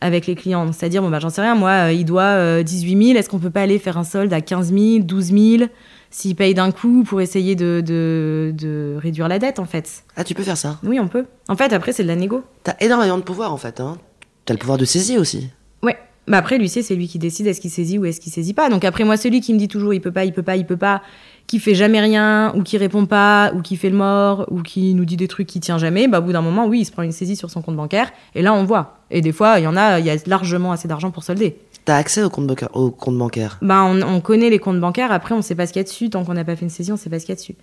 avec les clients. C'est-à-dire, bon, bah, j'en sais rien, moi, euh, il doit 18 euh, 000, est-ce qu'on peut pas aller faire un solde à 15 000, 12 000 s'il paye d'un coup pour essayer de, de, réduire la dette, en fait? Ah, tu peux faire ça? Oui, on peut. En fait, après, c'est de la négo. T'as énormément de pouvoir, en fait. Hein. T'as le pouvoir de saisir aussi. Ouais. Bah après, l'huissier, c'est lui qui décide est-ce qu'il saisit ou est-ce qu'il saisit pas. Donc après, moi, celui qui me dit toujours il peut pas, il peut pas, il peut pas, qui fait jamais rien, ou qui répond pas, ou qui fait le mort, ou qui nous dit des trucs qui tient jamais, bah, au bout d'un moment, oui, il se prend une saisie sur son compte bancaire, et là, on voit. Et des fois, il y en a, il y a largement assez d'argent pour solder. T'as accès au compte, bancaire, au compte bancaire? Bah, on, connaît les comptes bancaires, après, on sait pas ce qu'il y a dessus. Tant qu'on n'a pas fait une saisie, on sait pas ce qu'il y a dessus.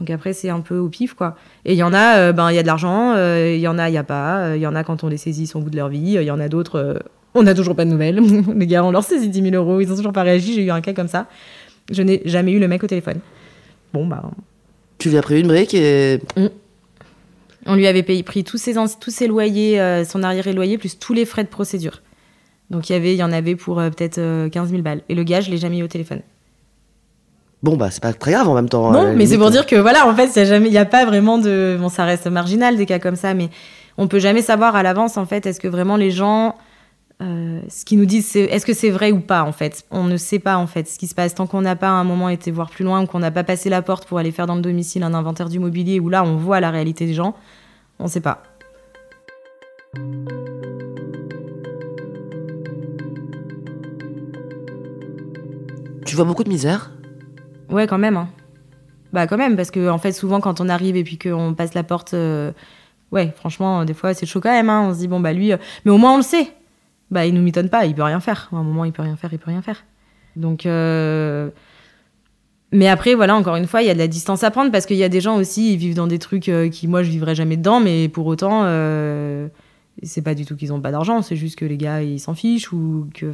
Donc après, c'est un peu au pif, quoi. Et il y en a, euh, ben, il y a de l'argent, euh, il y en a, il y a pas. Euh, il y en a quand on les saisit, ils sont au bout de leur vie. Il y en a d'autres, on n'a toujours pas de nouvelles. <laughs> les gars, on leur saisit 10 000 euros, ils ont toujours pas réagi. J'ai eu un cas comme ça. Je n'ai jamais eu le mec au téléphone. Bon, bah. Tu lui as pris une brique et. Mm. On lui avait payé, pris tous ses, tous ses loyers, euh, son arriéré loyer, plus tous les frais de procédure. Donc il y, avait, il y en avait pour euh, peut-être 15 euh, 000 balles. Et le gars, je l'ai jamais eu au téléphone. Bon, bah, c'est pas très grave en même temps. Non, mais c'est pour dire que voilà, en fait, il n'y a, a, pas vraiment de. Bon, ça reste marginal des cas comme ça, mais on peut jamais savoir à l'avance, en fait, est-ce que vraiment les gens euh, ce qu'ils nous disent, c'est est-ce que c'est vrai ou pas en fait? On ne sait pas en fait ce qui se passe tant qu'on n'a pas à un moment été voir plus loin ou qu'on n'a pas passé la porte pour aller faire dans le domicile un inventaire du mobilier où là on voit la réalité des gens. On ne sait pas. Tu vois beaucoup de misère? Ouais, quand même. Hein. Bah quand même, parce que en fait souvent quand on arrive et puis qu'on passe la porte, euh, ouais, franchement des fois c'est chaud quand même. Hein. On se dit bon bah lui, euh, mais au moins on le sait bah, il nous mitonne pas, il peut rien faire. À un moment, il peut rien faire, il peut rien faire. Donc, euh, mais après, voilà, encore une fois, il y a de la distance à prendre parce qu'il y a des gens aussi, ils vivent dans des trucs euh, qui, moi, je vivrais jamais dedans, mais pour autant, euh, c'est pas du tout qu'ils ont pas d'argent, c'est juste que les gars, ils s'en fichent ou que,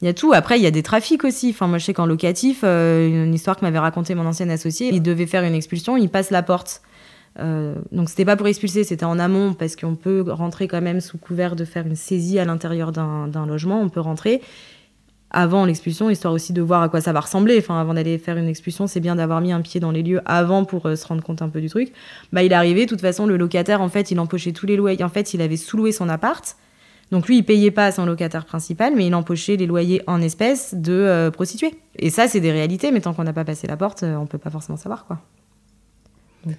il y a tout. Après, il y a des trafics aussi. Enfin, moi, je sais qu'en locatif, une histoire que m'avait raconté mon ancien associé, il devait faire une expulsion, il passe la porte. Euh, donc c'était pas pour expulser, c'était en amont parce qu'on peut rentrer quand même sous couvert de faire une saisie à l'intérieur d'un logement, on peut rentrer avant l'expulsion, histoire aussi de voir à quoi ça va ressembler. Enfin, avant d'aller faire une expulsion, c'est bien d'avoir mis un pied dans les lieux avant pour euh, se rendre compte un peu du truc. Bah, il est arrivé, de toute façon, le locataire, en fait, il empochait tous les loyers. En fait, il avait sous-loué son appart. Donc lui, il payait pas à son locataire principal, mais il empochait les loyers en espèces de euh, prostituées. Et ça, c'est des réalités, mais tant qu'on n'a pas passé la porte, on peut pas forcément savoir, quoi.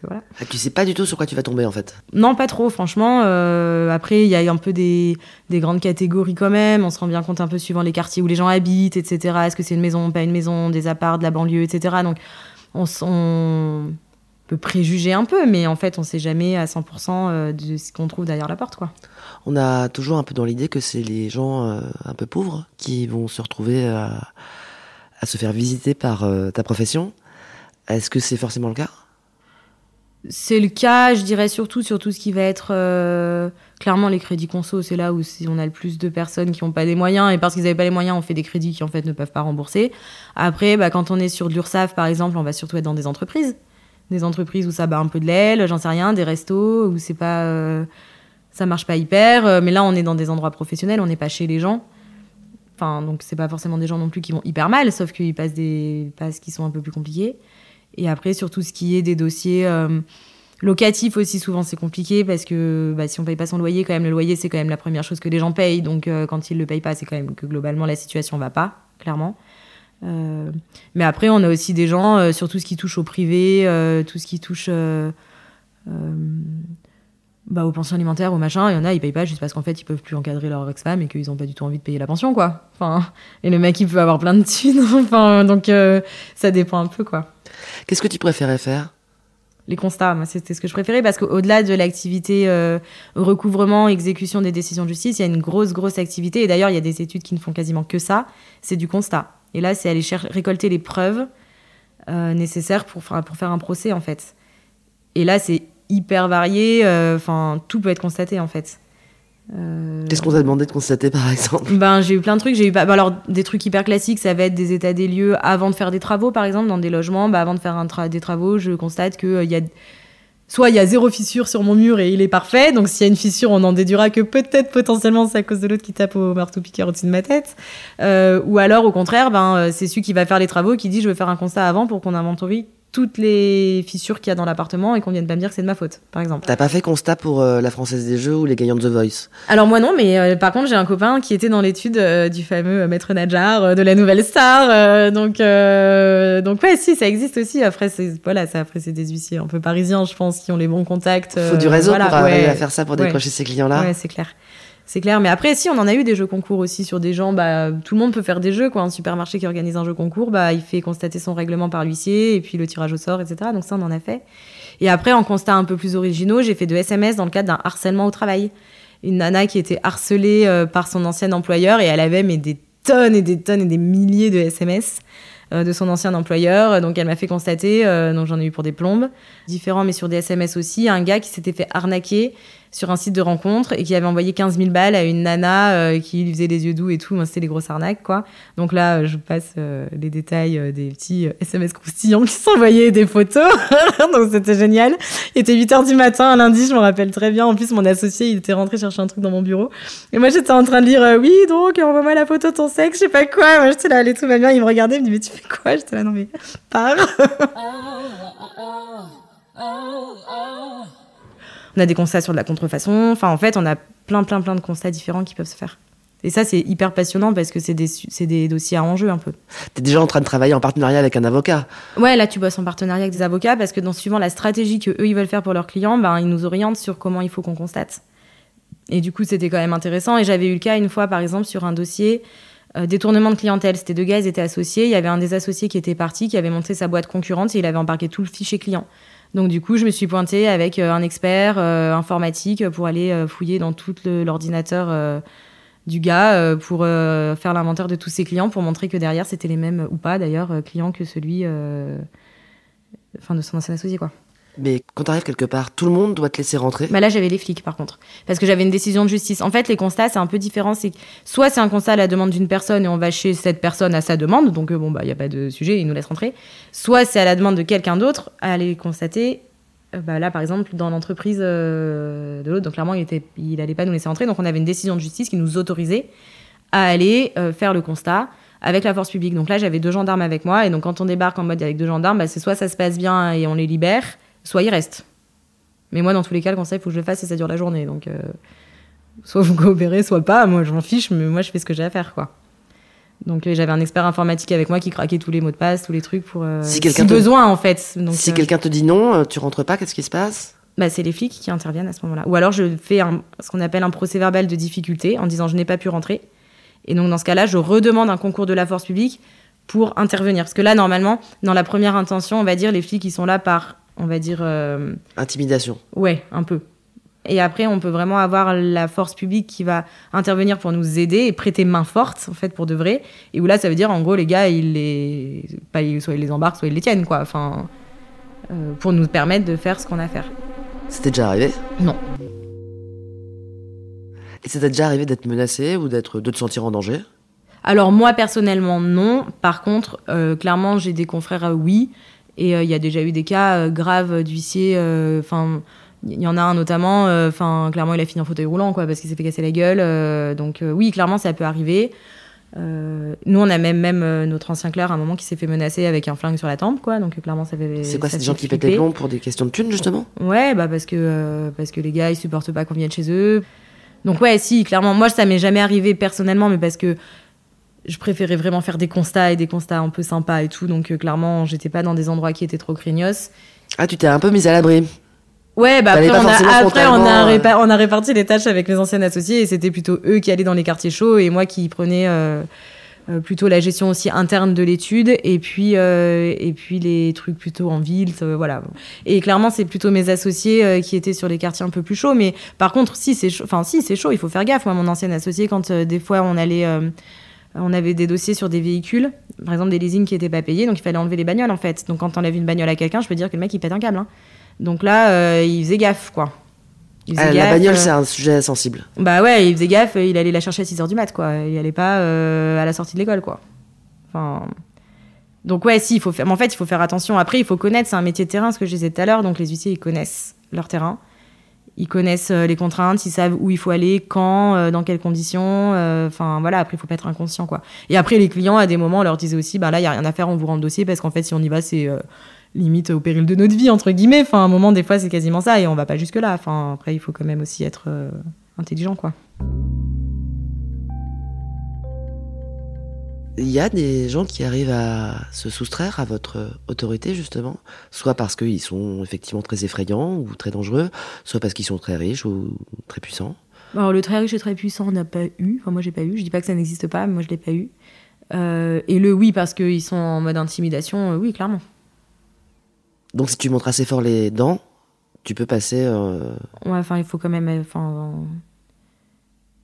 Ah, tu sais pas du tout sur quoi tu vas tomber en fait Non, pas trop, franchement. Euh, après, il y a un peu des, grandes catégories quand même. On se rend bien compte un peu suivant les quartiers où les gens habitent, etc. Est-ce que c'est une maison, pas une maison, des apparts, de la banlieue, etc. Donc, on, peut préjuger un peu, mais en fait, on sait jamais à 100% euh, de ce qu'on trouve derrière la porte, quoi. On a toujours un peu dans l'idée que c'est les gens euh, un peu pauvres qui vont se retrouver à se faire visiter par ta profession. Est-ce que c'est forcément le cas? C'est le cas, je dirais surtout sur tout ce qui va être euh, clairement les crédits conso, c'est là où on a le plus de personnes qui n'ont pas des moyens et parce qu'ils n'avaient pas les moyens, on fait des crédits qui en fait ne peuvent pas rembourser. Après, bah, quand on est sur de par exemple, on va surtout être dans des entreprises, des entreprises où ça bat un peu de l'aile, j'en sais rien, des restos où c'est pas, euh, ça marche pas hyper. Euh, mais là, on est dans des endroits professionnels, on n'est pas chez les gens. Enfin, donc c'est pas forcément des gens non plus qui vont hyper mal, sauf qu'ils passent des passes qui sont un peu plus compliquées. Et après, sur tout ce qui est des dossiers euh, locatifs aussi, souvent c'est compliqué parce que bah, si on paye pas son loyer, quand même, le loyer c'est quand même la première chose que les gens payent. Donc euh, quand ils le payent pas, c'est quand même que globalement la situation va pas, clairement. Euh, mais après, on a aussi des gens sur tout ce qui touche au privé, tout ce qui touche bah, aux pensions alimentaires, aux machins, il y en a, ils payent pas juste parce qu'en fait, ils peuvent plus encadrer leur ex-femme et qu'ils ont pas du tout envie de payer la pension, quoi. Enfin, et le mec, il peut avoir plein de thunes. <laughs> enfin, donc, euh, ça dépend un peu, quoi. Qu'est-ce que tu préférais faire? Les constats, moi, c'était ce que je préférais parce qu'au-delà de l'activité euh, recouvrement, exécution des décisions de justice, il y a une grosse, grosse activité. Et d'ailleurs, il y a des études qui ne font quasiment que ça. C'est du constat. Et là, c'est aller chercher, récolter les preuves euh, nécessaires pour, pour faire un procès, en fait. Et là, c'est hyper varié. Euh, enfin, tout peut être constaté en fait. Euh, Qu'est-ce qu'on t'a demandé de constater par exemple <laughs> Ben j'ai eu plein de trucs. J'ai eu bah, alors des trucs hyper classiques. Ça va être des états des lieux avant de faire des travaux par exemple dans des logements. Bah, avant de faire un des travaux, je constate que euh, il y a soit il y a zéro fissure sur mon mur et il est parfait. Donc s'il y a une fissure, on en déduira que peut-être potentiellement c'est à cause de l'autre qui tape au marteau piqueur au-dessus de ma tête. ou alors au contraire, ben c'est celui qui va faire les travaux qui dit je veux faire un constat avant pour qu'on inventorie toutes les fissures qu'il y a dans l'appartement et qu'on vienne pas me dire que c'est de ma faute, par exemple. T'as pas fait constat pour euh, la Française des Jeux ou les gagnants de The Voice? Alors moi non, mais euh, par contre j'ai un copain qui était dans l'étude euh, du fameux Maître Nadjar de la Nouvelle Star, donc donc ouais si ça existe aussi. Après c'est voilà, ça après c'est des huissiers un peu parisiens, je pense, qui ont les bons contacts. Faut du réseau pour arriver à faire ça pour décrocher ces clients-là. Ouais, c'est clair. C'est clair, mais après, si on en a eu des jeux concours aussi sur des gens, bah, tout le monde peut faire des jeux, quoi. Un supermarché qui organise un jeu concours, bah, il fait constater son règlement par l'huissier, et puis le tirage au sort, etc. Donc ça, on en a fait. Et après, en constat un peu plus originaux, j'ai fait de SMS dans le cadre d'un harcèlement au travail. Une nana qui était harcelée euh, par son ancien employeur, et elle avait mais des tonnes et des tonnes et des milliers de SMS euh, de son ancien employeur. Donc elle m'a fait constater, euh, donc j'en ai eu pour des plombes, différents mais sur des SMS aussi, un gars qui s'était fait arnaquer sur un site de rencontre et qui avait envoyé 15 000 balles à une nana euh, qui lui faisait des yeux doux et tout. C'était des grosses arnaques, quoi. Donc là, je passe euh, les détails euh, des petits SMS croustillants qui <laughs> s'envoyaient des photos. <laughs> Donc c'était génial. Il était 8 h du matin, un lundi, je me rappelle très bien. En plus, mon associé, il était rentré chercher un truc dans mon bureau. Et moi, j'étais en train de lire, oui, donc, envoie-moi la photo de ton sexe, je sais pas quoi. Moi, j'étais là, allez, tout va bien. Il me regardait, il me dit, mais tu fais quoi? J'étais là, non, mais pars. <laughs> On a des constats sur de la contrefaçon. Enfin, en fait, on a plein, plein, plein de constats différents qui peuvent se faire. Et ça, c'est hyper passionnant parce que c'est des, des, dossiers à enjeu un peu. Tu es déjà en train de travailler en partenariat avec un avocat Ouais, là, tu bosses en partenariat avec des avocats parce que dans suivant la stratégie que eux ils veulent faire pour leurs clients, ben, ils nous orientent sur comment il faut qu'on constate. Et du coup, c'était quand même intéressant. Et j'avais eu le cas une fois, par exemple, sur un dossier euh, détournement de clientèle. C'était deux gars, ils étaient associés. Il y avait un des associés qui était parti, qui avait monté sa boîte concurrente et il avait embarqué tout le fichier client. Donc du coup, je me suis pointée avec euh, un expert euh, informatique pour aller euh, fouiller dans tout l'ordinateur du gars pour faire l'inventaire de tous ses clients pour montrer que derrière c'était les mêmes ou pas d'ailleurs clients que celui enfin de son ancien associé quoi. Mais quand tu arrives quelque part, tout le monde doit te laisser rentrer bah Là, j'avais les flics, par contre. Parce que j'avais une décision de justice. En fait, les constats, c'est un peu différent. C'est soit c'est un constat à la demande d'une personne et on va chez cette personne à sa demande, donc euh, bon, bah, il n'y a pas de sujet, il nous laisse rentrer. Soit c'est à la demande de quelqu'un d'autre à aller constater. Euh, bah, là, par exemple, dans l'entreprise euh, de l'autre, donc clairement, il n'allait il pas nous laisser rentrer. Donc, on avait une décision de justice qui nous autorisait à aller faire le constat avec la force publique. Donc là, j'avais deux gendarmes avec moi. Et donc, quand on débarque en mode avec deux gendarmes, bah, c'est soit ça se passe bien et on les libère soit il reste. Mais moi, dans tous les cas, le conseil, il faut que je le fasse et ça dure la journée. Donc, euh, soit vous <laughs> coopérez, soit pas. Moi, je m'en fiche, mais moi, je fais ce que j'ai à faire, quoi. Donc, euh, j'avais un expert informatique avec moi qui craquait tous les mots de passe, tous les trucs pour. Euh, si, besoin, en fait. Donc, si quelqu'un te dit non, tu rentres pas, qu'est-ce qui se passe? Bah, c'est les flics qui interviennent à ce moment-là. Ou alors, je fais ce qu'on appelle un procès verbal de difficulté en disant je n'ai pas pu rentrer. Et donc, dans ce cas-là, je redemande un concours de la force publique pour intervenir. Parce que là, normalement, dans la première intention, on va dire les flics, ils sont là par on va dire. Euh, Intimidation. Ouais, un peu. Et après, on peut vraiment avoir la force publique qui va intervenir pour nous aider et prêter main forte, en fait, pour de vrai. Et où là, ça veut dire, en gros, les gars, ils les, pas, soit ils les embarquent, soit ils les tiennent, quoi. Enfin, euh, pour nous permettre de faire ce qu'on a à faire. C'était déjà arrivé? Non. Et c'était déjà arrivé d'être menacé ou d'être de te sentir en danger? Alors moi personnellement non. Par contre, euh, clairement j'ai des confrères oui et euh, il y a déjà eu des cas euh, graves d'huissier. Euh, enfin, il y en a un notamment. Enfin, clairement, il a fini en fauteuil roulant, quoi, parce qu'il s'est fait casser la gueule. donc oui, clairement, ça peut arriver. nous, on a même, même notre ancien clerc à un moment qui s'est fait menacer avec un flingue sur la tempe, quoi. Donc clairement, ça fait. C'est quoi, des gens qui pètent les plombs pour des questions de thunes, justement? Ouais, bah parce que parce que les gars, ils supportent pas qu'on vienne chez eux. Donc ouais, si, clairement, moi, ça m'est jamais arrivé personnellement, mais parce que je préférais vraiment faire des constats et des constats un peu sympas et tout. Donc, euh, clairement, j'étais pas dans des endroits qui étaient trop craignos. Ah, tu t'es un peu mise à l'abri Ouais, bah après, pas on a, forcément après on, a frontalement, euh. répa- on a réparti les tâches avec mes anciennes associées et c'était plutôt eux qui allaient dans les quartiers chauds et moi qui prenais euh, euh, plutôt la gestion aussi interne de l'étude et puis euh, et puis les trucs plutôt en ville, voilà. Et clairement, c'est plutôt mes associés qui étaient sur les quartiers un peu plus chauds. Mais par contre, si c'est chaud, enfin si c'est chaud, il faut faire gaffe. Moi, mon ancienne associée, quand des fois on allait on avait des dossiers sur des véhicules, par exemple des leasings qui n'étaient pas payés, donc il fallait enlever les bagnoles en fait. Donc quand on enlève une bagnole à quelqu'un, je peux dire que le mec il pète un câble. hein. Donc là, euh, il faisait gaffe quoi. Il faisait Ah, la gaffe, bagnole, euh, c'est un sujet sensible. Bah ouais, il faisait gaffe, il allait la chercher à 6h du mat quoi. Il allait pas euh, à la sortie de l'école quoi. Enfin. Donc ouais, si, il faut faire. mais en fait, il faut faire attention. Après, il faut connaître, c'est un métier de terrain, ce que je disais tout à l'heure. Donc les huissiers, ils connaissent leur terrain. Ils connaissent euh, les contraintes, ils savent où il faut aller, quand, euh, dans quelles conditions. euh, Enfin voilà, après il faut pas être inconscient quoi. Et après les clients à des moments on leur disait aussi, bah là il y a rien à faire, on vous rend le dossier parce qu'en fait si on y va c'est limite au péril de notre vie entre guillemets. Enfin à un moment des fois c'est quasiment ça et on va pas jusque là. Enfin après il faut quand même aussi être intelligent quoi. Il y a des gens qui arrivent à se soustraire à votre autorité, justement, soit parce qu'ils sont effectivement très effrayants ou très dangereux, soit parce qu'ils sont très riches ou très puissants. Alors le très riche et très puissant on n'a pas eu. Enfin moi j'ai pas eu. Je dis pas que ça n'existe pas, mais moi je l'ai pas eu. Euh, et le oui parce qu'ils sont en mode intimidation, euh, oui clairement. Donc si tu montres assez fort les dents, tu peux passer... euh, Ouais, enfin, il faut quand même. Enfin.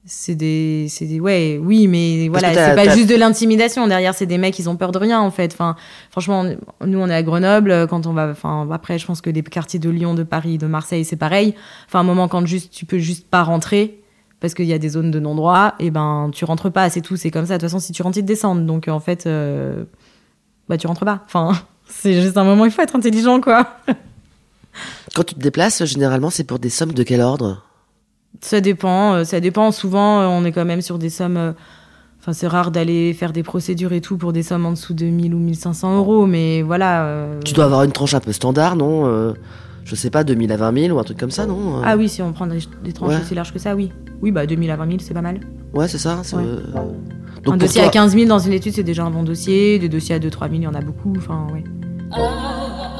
C'est des, c'est des. Ouais, oui, mais voilà, c'est pas juste de l'intimidation. Derrière, c'est des mecs, ils ont peur de rien, en fait. Enfin, franchement, on- nous, on est à Grenoble. euh, Quand on va. Enfin, après, je pense que les quartiers de Lyon, de Paris, de Marseille, c'est pareil. Enfin, un moment, quand juste, tu peux juste pas rentrer. Parce qu'il y a des zones de non-droit, et ben tu rentres pas, c'est tout, c'est comme ça. De toute façon, si tu rentres, ils te descendent. Donc en fait, euh, bah tu rentres pas. Enfin, <laughs> c'est juste un moment, il faut être intelligent, quoi. Quand tu te déplaces, généralement, c'est pour des sommes de quel ordre? Ça dépend, euh, ça dépend. Souvent, euh, on est quand même sur des sommes. euh, Enfin, c'est rare d'aller faire des procédures et tout pour des sommes en dessous de 1000 ou 1500 euros, mais voilà. euh, Tu dois avoir une tranche un peu standard, non Euh, Je sais pas, 2000 à 20 000 ou un truc comme ça, non Ah oui, si on prend des, des tranches Ouais. aussi larges que ça, oui. Oui, bah 2000 à 20 000, c'est pas mal. Ouais, c'est ça Ouais. euh, un pour dossier toi- à 15 000 dans une étude, c'est déjà un bon dossier. Des dossiers à 2-3 000, il y en a beaucoup. Enfin, ouais. Et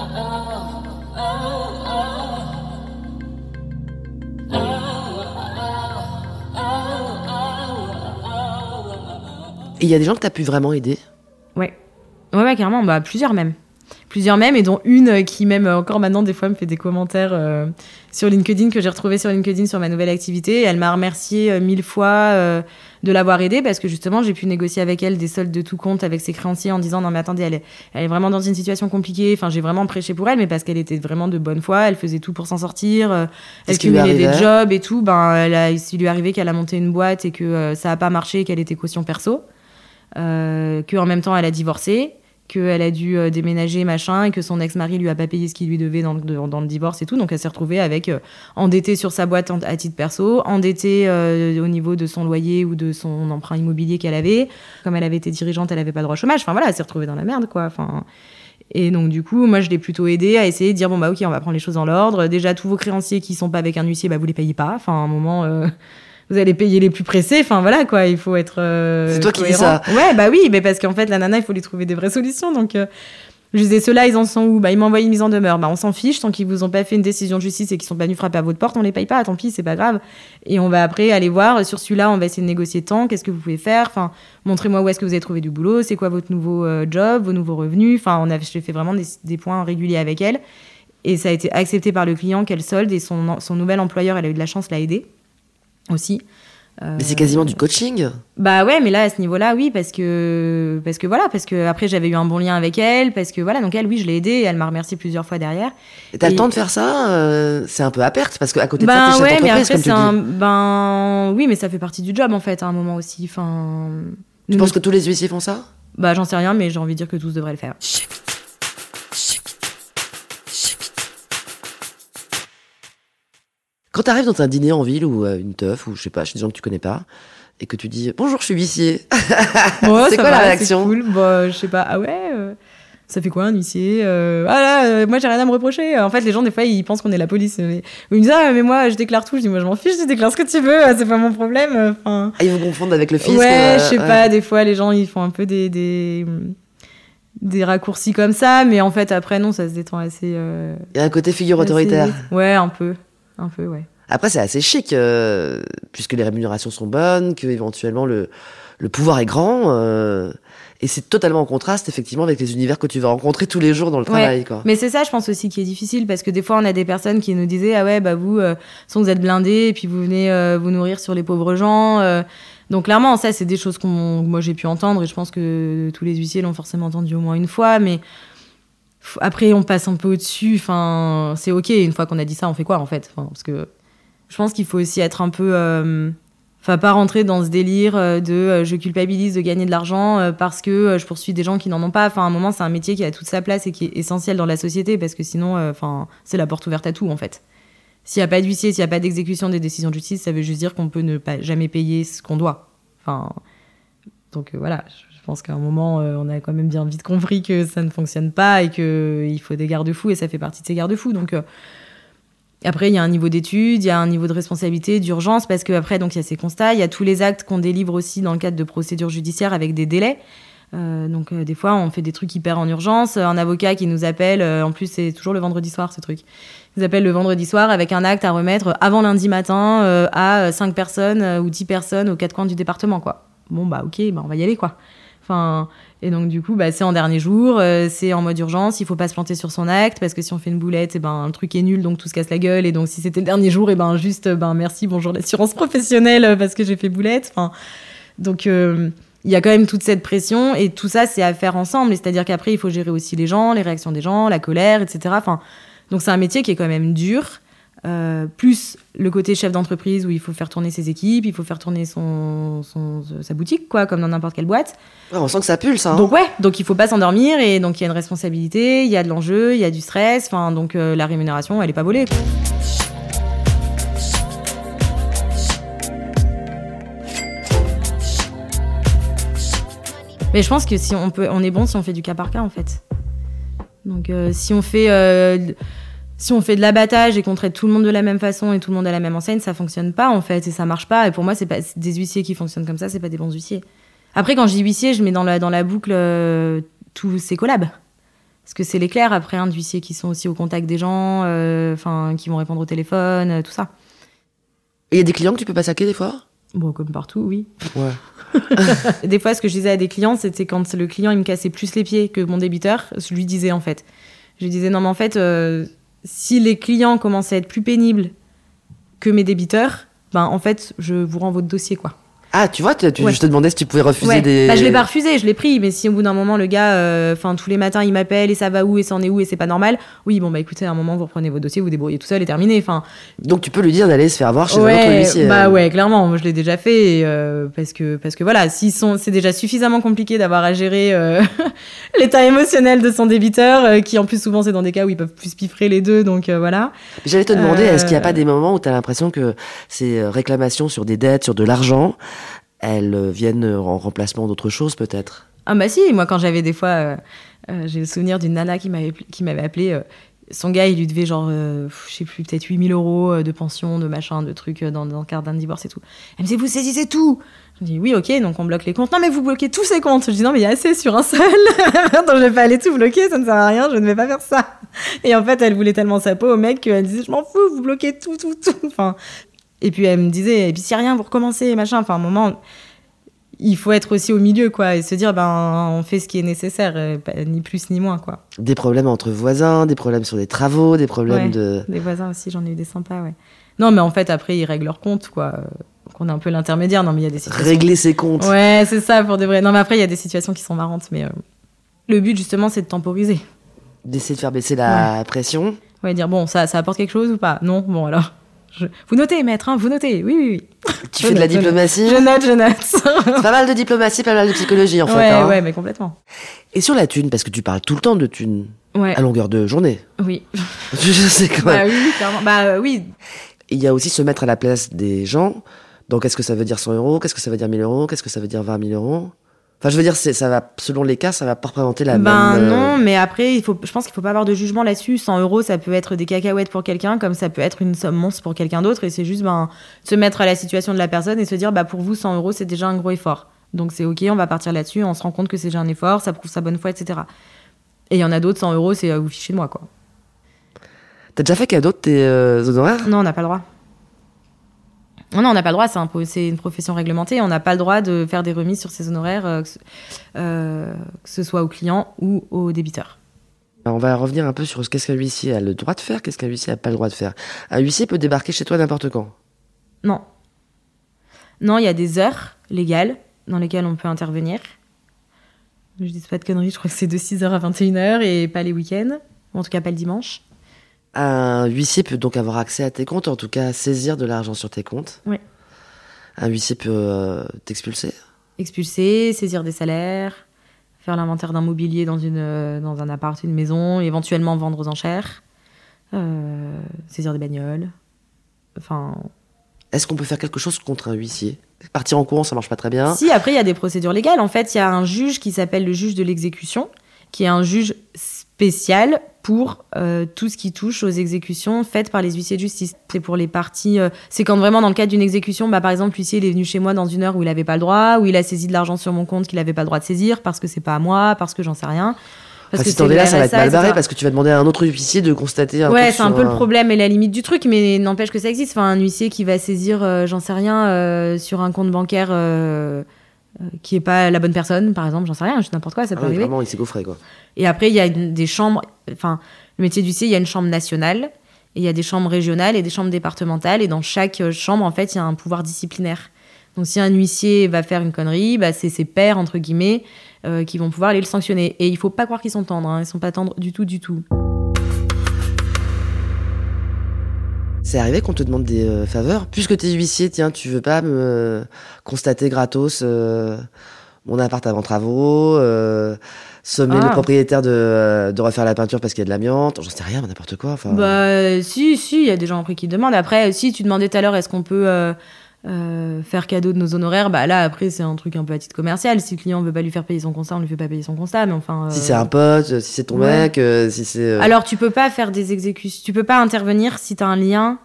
il y a des gens que t'as pu vraiment aider Ouais. Ouais, ouais, carrément. Bah, plusieurs même. Plusieurs même, et dont une euh, qui, même euh, encore maintenant, des fois, me fait des commentaires euh, sur LinkedIn que j'ai retrouvé sur LinkedIn sur ma nouvelle activité. Elle m'a remercié euh, mille fois euh, de l'avoir aidée parce que justement, j'ai pu négocier avec elle des soldes de tout compte avec ses créanciers en disant non, mais attendez, elle est, elle est vraiment dans une situation compliquée. Enfin, j'ai vraiment prêché pour elle, mais parce qu'elle était vraiment de bonne foi. Elle faisait tout pour s'en sortir. elle cumulait des jobs et tout. Ben, elle a, il lui est arrivé qu'elle a monté une boîte et que ça a pas marché et qu'elle était caution perso qu'en même temps elle a divorcé, qu'elle a dû euh, déménager machin et que son ex-mari lui a pas payé ce qu'il lui devait dans le, divorce et tout. Donc elle s'est retrouvée avec euh, endettée sur sa boîte à titre perso, endettée euh, au niveau de son loyer ou de son emprunt immobilier qu'elle avait. Comme elle avait été dirigeante, elle avait pas droit au chômage. Enfin voilà, elle s'est retrouvée dans la merde quoi. Enfin. Et donc du coup, moi je l'ai plutôt aidée à essayer de dire bon bah ok, on va prendre les choses dans l'ordre. Déjà tous vos créanciers qui sont pas avec un huissier, bah vous les payez pas. Enfin à un moment. Vous allez payer les plus pressés. Enfin voilà quoi, il faut être. euh, C'est toi qui dis ça. Ouais bah oui, mais parce qu'en fait la nana il faut lui trouver des vraies solutions. Donc euh, je disais ceux-là ils en sont où? Bah ils m'ont envoyé une mise en demeure. Bah on s'en fiche tant qu'ils vous ont pas fait une décision de justice et qu'ils sont pas venus frapper à votre porte, on les paye pas. Tant pis, c'est pas grave. Et on va après aller voir sur celui-là, on va essayer de négocier tant. Qu'est-ce que vous pouvez faire? Enfin montrez-moi où est-ce que vous avez trouvé du boulot. C'est quoi votre nouveau euh, job, vos nouveaux revenus? Enfin on a fait vraiment des, des points réguliers avec elle. Et ça a été accepté par le client qu'elle solde et son, son nouvel employeur, elle a eu de la chance, l'a aidé aussi. Euh, Mais c'est quasiment du coaching. bah ouais, mais là à ce niveau-là, oui, parce que parce que voilà, parce que après j'avais eu un bon lien avec elle, parce que voilà, donc elle, oui, je l'ai aidée, et elle m'a remercié plusieurs fois derrière. Et t'as Et- le temps de faire ça euh, C'est un peu à perte, parce qu'à côté de Ben ça, t'es ouais, mais après comme tu c'est un, dis. ben oui, mais ça fait partie du job en fait à un moment aussi. Enfin, Tu nous, penses que tous les huissiers font ça? Bah j'en sais rien, mais j'ai envie de dire que tous devraient le faire. <laughs> Quand t'arrives dans un dîner en ville ou euh, une teuf, ou je sais pas, chez des gens que tu connais pas, et que tu dis bonjour, je suis huissier. <laughs> C'est quoi la réaction? cool. Bah, je sais pas. Ah ouais. euh, Ça fait quoi un huissier euh, Ah là, euh, moi j'ai rien à me reprocher. En fait, les gens des fois ils pensent qu'on est la police. Mais... Ils me disent ah mais moi je déclare tout. Je dis moi je m'en fiche, tu déclares ce que tu veux. C'est pas mon problème. Enfin. Ah, ils vous confondent avec le fisc Ouais, euh, je sais ouais. pas, des fois les gens ils font un peu des, des, des raccourcis comme ça, mais en fait, après, non, ça se détend assez. euh, Il y a un côté figure assez autoritaire. Ouais, un peu. Un peu, ouais. Après, c'est assez chic, euh, puisque les rémunérations sont bonnes, que éventuellement le, le pouvoir est grand. euh, et c'est totalement en contraste, effectivement, avec les univers que tu vas rencontrer tous les jours dans le travail. Quoi. Mais c'est ça, je pense aussi, qui est difficile parce que des fois, on a des personnes qui nous disaient Ah ouais, bah vous, euh, sans vous êtes blindés et puis vous venez euh, vous nourrir sur les pauvres gens. euh. donc, clairement, ça, c'est des choses que moi j'ai pu entendre et je pense que tous les huissiers l'ont forcément entendu au moins une fois. Mais après, on passe un peu au-dessus. Enfin, c'est OK. Une fois qu'on a dit ça, on fait quoi en fait? Enfin, Parce que je pense qu'il faut aussi être un peu. euh, Enfin, pas rentrer dans ce délire euh, de euh, je culpabilise de gagner de l'argent parce que je poursuis des gens qui n'en ont pas. Enfin, à un moment, c'est un métier qui a toute sa place et qui est essentiel dans la société parce que sinon, enfin, c'est la porte ouverte à tout en fait. S'il n'y a pas d'huissier, s'il n'y a pas d'exécution des décisions de justice, ça veut juste dire qu'on peut ne pas jamais payer ce qu'on doit. Enfin, donc voilà, pense qu'à un moment, euh, on a quand même bien vite compris que ça ne fonctionne pas et qu'il faut des garde-fous et ça fait partie de ces garde-fous. Donc euh, après, il y a un niveau d'études, il y a un niveau de responsabilité, d'urgence, parce qu'après, il y a ces constats, il y a tous les actes qu'on délivre aussi dans le cadre de procédures judiciaires avec des délais. Euh, donc euh, des fois, on fait des trucs hyper en urgence. Un avocat qui nous appelle, euh, en plus c'est toujours le vendredi soir ce truc. Il nous appelle le vendredi soir avec un acte à remettre avant lundi matin euh, à 5 personnes euh, ou 10 personnes aux quatre coins du département, quoi. Bon bah ok, bah, on va y aller quoi. Et donc du coup, bah, c'est en dernier jour, euh, c'est en mode urgence, il faut pas se planter sur son acte parce que si on fait une boulette, et ben le truc est nul, donc tout se casse la gueule. Et donc si c'était le dernier jour, et ben juste, euh, ben merci, bonjour l'assurance <laughs> professionnelle euh, parce que j'ai fait boulette. Donc il y a quand même toute cette pression et tout ça, c'est à faire ensemble. C'est-à-dire qu'après, il faut gérer aussi les gens, les réactions des gens, la colère, etc. Donc c'est un métier qui est quand même dur. Euh, plus le côté chef d'entreprise où il faut faire tourner ses équipes, il faut faire tourner son, son- sa boutique, quoi, comme dans n'importe quelle boîte. Ouais, on sent que ça pulse. Hein. Donc ouais, donc il faut pas s'endormir et donc il y a une responsabilité, il y a de l'enjeu, il y a du stress. Enfin donc euh, la rémunération, elle est pas volée. quoi. Mais je pense que si on peut, on est bon si on fait du cas par cas en fait. Donc euh, si on fait si on fait de l'abattage et qu'on traite tout le monde de la même façon et tout le monde à la même enseigne, ça fonctionne pas en fait et ça marche pas. Et pour moi, c'est pas des huissiers qui fonctionnent comme ça, c'est pas des bons huissiers. Après, quand je dis huissier, je mets dans la, dans la boucle euh, tous ces collabs. Parce que c'est l'éclair après, hein, d'huissiers qui sont aussi au contact des gens, euh, enfin, qui vont répondre au téléphone, euh, tout ça. Et il y a des clients que tu peux pas saquer des fois? Bon, comme partout, oui. Ouais. <laughs> Des fois, ce que je disais à des clients, c'était quand le client il me cassait plus les pieds que mon débiteur, je lui disais en fait. Je lui disais non, mais en fait, euh, si les clients commencent à être plus pénibles que mes débiteurs, ben en fait, je vous rends votre dossier quoi. Ah, tu vois, tu, tu- Ouais. je te demandais si tu pouvais refuser Ouais. des. Bah, je l'ai pas refusé, je l'ai pris, mais si au bout d'un moment le gars, euh, enfin tous les matins il m'appelle et ça va où et ça en est où et c'est pas normal, oui bon bah écoutez à un moment vous reprenez vos dossiers, vous débrouillez tout seul et terminé. Enfin Donc tu peux lui dire d'aller se faire voir chez un autre ouais, huissier. bah euh. ouais clairement, moi je l'ai déjà fait et, euh, parce que parce que voilà, s'ils sont, c'est déjà suffisamment compliqué d'avoir à gérer euh, <laughs> l'état émotionnel de son débiteur, euh, qui en plus souvent c'est dans des cas où ils peuvent plus piffrer les deux, donc voilà. J'allais te demander, est-ce qu'il n'y a pas des moments où tu as l'impression que ces euh, réclamations sur des dettes, sur de l'argent, elles euh, viennent en remplacement d'autre chose peut-être? Ah bah si, moi quand j'avais des fois, euh, euh, j'ai le souvenir d'une nana qui m'avait appelé. son gars, il lui devait genre, je sais plus, peut-être 8000 euros de pension, de machin, de trucs dans, dans le cadre d'un divorce et tout. Elle me disait, vous saisissez tout Je dis, oui, ok, donc on bloque les comptes. Non, mais vous bloquez tous ces comptes. Je dis, non, mais il y a assez sur un seul. <laughs> donc je vais pas aller tout bloquer, ça ne sert à rien, je ne vais pas faire ça. Et en fait, elle voulait tellement sa peau au mec qu'elle disait, je m'en fous, vous bloquez tout, tout, tout. Et puis elle me disait, et puis a rien, vous recommencez, machin. Enfin, à un moment, il faut être aussi au milieu, quoi, et se dire, ben, on fait ce qui est nécessaire, euh, ni plus ni moins, quoi. Des problèmes entre voisins, des problèmes sur des travaux, des problèmes Ouais. de... Des voisins aussi, j'en ai eu des sympas, ouais. Non, mais en fait, après, ils règlent leur compte, quoi. Donc, on est un peu l'intermédiaire. Non, mais il y a des situations. Régler ses comptes. Ouais, c'est ça, pour de vrai. Non, mais après, il y a des situations qui sont marrantes, mais euh, le but, justement, c'est de temporiser. D'essayer de faire baisser la pression. Ouais, dire, bon, ça, ça apporte quelque chose ou pas? Non, bon, alors. Je- Vous notez, maître, hein, vous notez. Oui, oui, oui. <laughs> Tu Je fais de la diplomatie. Je note, je note. C'est pas mal de diplomatie, pas mal de psychologie en fait. ouais, hein. ouais, mais complètement. Et sur la thune, parce que tu parles tout le temps de thune Ouais. à longueur de journée. Oui. <laughs> Je sais quand Bah même. oui, oui, clairement. Bah euh, oui. Il y a aussi se mettre à la place des gens. Donc, qu'est-ce que ça veut dire 100 euros? Qu'est-ce que ça veut dire 1000 euros? Qu'est-ce que ça veut dire 20 000 euros? Enfin, je veux dire, ça va, selon les cas, ça va pas représenter la Ben même. euh, non, mais après, il faut, je pense qu'il faut pas avoir de jugement là-dessus. 100 euros, ça peut être des cacahuètes pour quelqu'un, comme ça peut être une somme monstre pour quelqu'un d'autre. Et c'est juste ben, se mettre à la situation de la personne et se dire, bah, pour vous, 100 euros, c'est déjà un gros effort. Donc c'est ok, on va partir là-dessus, on se rend compte que c'est déjà un effort, ça prouve sa bonne foi, etc. Et il y en a d'autres, 100 euros, c'est euh, vous fichez de moi, quoi. T'as déjà fait cadeau de tes euh, honoraires? Non, on n'a pas le droit. Non, non, on n'a pas le droit, c'est un une profession réglementée, on n'a pas le droit de faire des remises sur ses honoraires, euh, que, ce, euh, que ce soit aux clients ou aux débiteurs. Alors, on va revenir un peu sur ce qu'est-ce qu'un huissier a le droit de faire, qu'est-ce qu'un huissier a pas le droit de faire. Un huissier peut débarquer chez toi n'importe quand. Non. Non, il y a des heures légales dans lesquelles on peut intervenir. Je dis pas de conneries, je crois que c'est de 6h à 21h et pas les week-ends, en tout cas pas le dimanche. Un huissier peut donc avoir accès à tes comptes, en tout cas saisir de l'argent sur tes comptes. Oui. Un huissier peut euh, t'expulser. expulser, saisir des salaires, faire l'inventaire d'un mobilier dans, une, euh, dans un appart, une maison, éventuellement vendre aux enchères, euh, saisir des bagnoles. Enfin, Est-ce qu'on peut faire quelque chose contre un huissier? Partir en courant, ça marche pas très bien. si après il y a des procédures légales, en fait, il y a un juge qui s'appelle le juge de l'exécution, qui est un juge spécial pour euh, tout ce qui touche aux exécutions faites par les huissiers de justice. C'est pour les parties. euh, c'est quand vraiment dans le cadre d'une exécution, bah, par exemple, l'huissier il est venu chez moi dans une heure où il n'avait pas le droit, où il a saisi de l'argent sur mon compte qu'il n'avait pas le droit de saisir parce que c'est pas à moi, parce que j'en sais rien. Parce Enfin, que si t'en es là, ça va être mal barré parce que tu vas demander à un autre huissier de constater un Ouais, c'est un peu le problème et la limite du truc, mais n'empêche que ça existe. Enfin, un huissier qui va saisir, euh, j'en sais rien, euh, sur un compte bancaire euh, qui est pas la bonne personne, par exemple, j'en sais rien, juste n'importe quoi, ça Ah peut oui, arriver. vraiment, il s'est gaufré, quoi. Et après, il y a une- des chambres, enfin, le métier d'huissier, il y a une chambre nationale, et il y a des chambres régionales et des chambres départementales, et dans chaque euh, chambre, en fait, il y a un pouvoir disciplinaire. Donc, si un huissier va faire une connerie, bah, c'est ses pairs, entre guillemets, euh, qui vont pouvoir aller le sanctionner. Et il faut pas croire qu'ils sont tendres, hein, ils sont pas tendres du tout, du tout. C'est arrivé qu'on te demande des euh, faveurs Puisque t'es huissier, tiens, tu veux pas me euh, constater gratos euh, mon appart avant travaux, euh, sommer Ah. le propriétaire de, de refaire la peinture parce qu'il y a de l'amiante, j'en sais rien, mais n'importe quoi. Enfin, Bah, si, si, il y a des gens après qui demandent. Après, si tu demandais tout à l'heure, est-ce qu'on peut euh, faire cadeau de nos honoraires Bah là, après, c'est un truc un peu à titre commercial. Si le client veut pas lui faire payer son constat, on lui fait pas payer son constat. Mais enfin. Si euh, c'est un pote, si c'est ton ouais. mec, euh, si c'est... euh, Alors, tu peux pas faire des exécutions. Tu peux pas intervenir si tu as un lien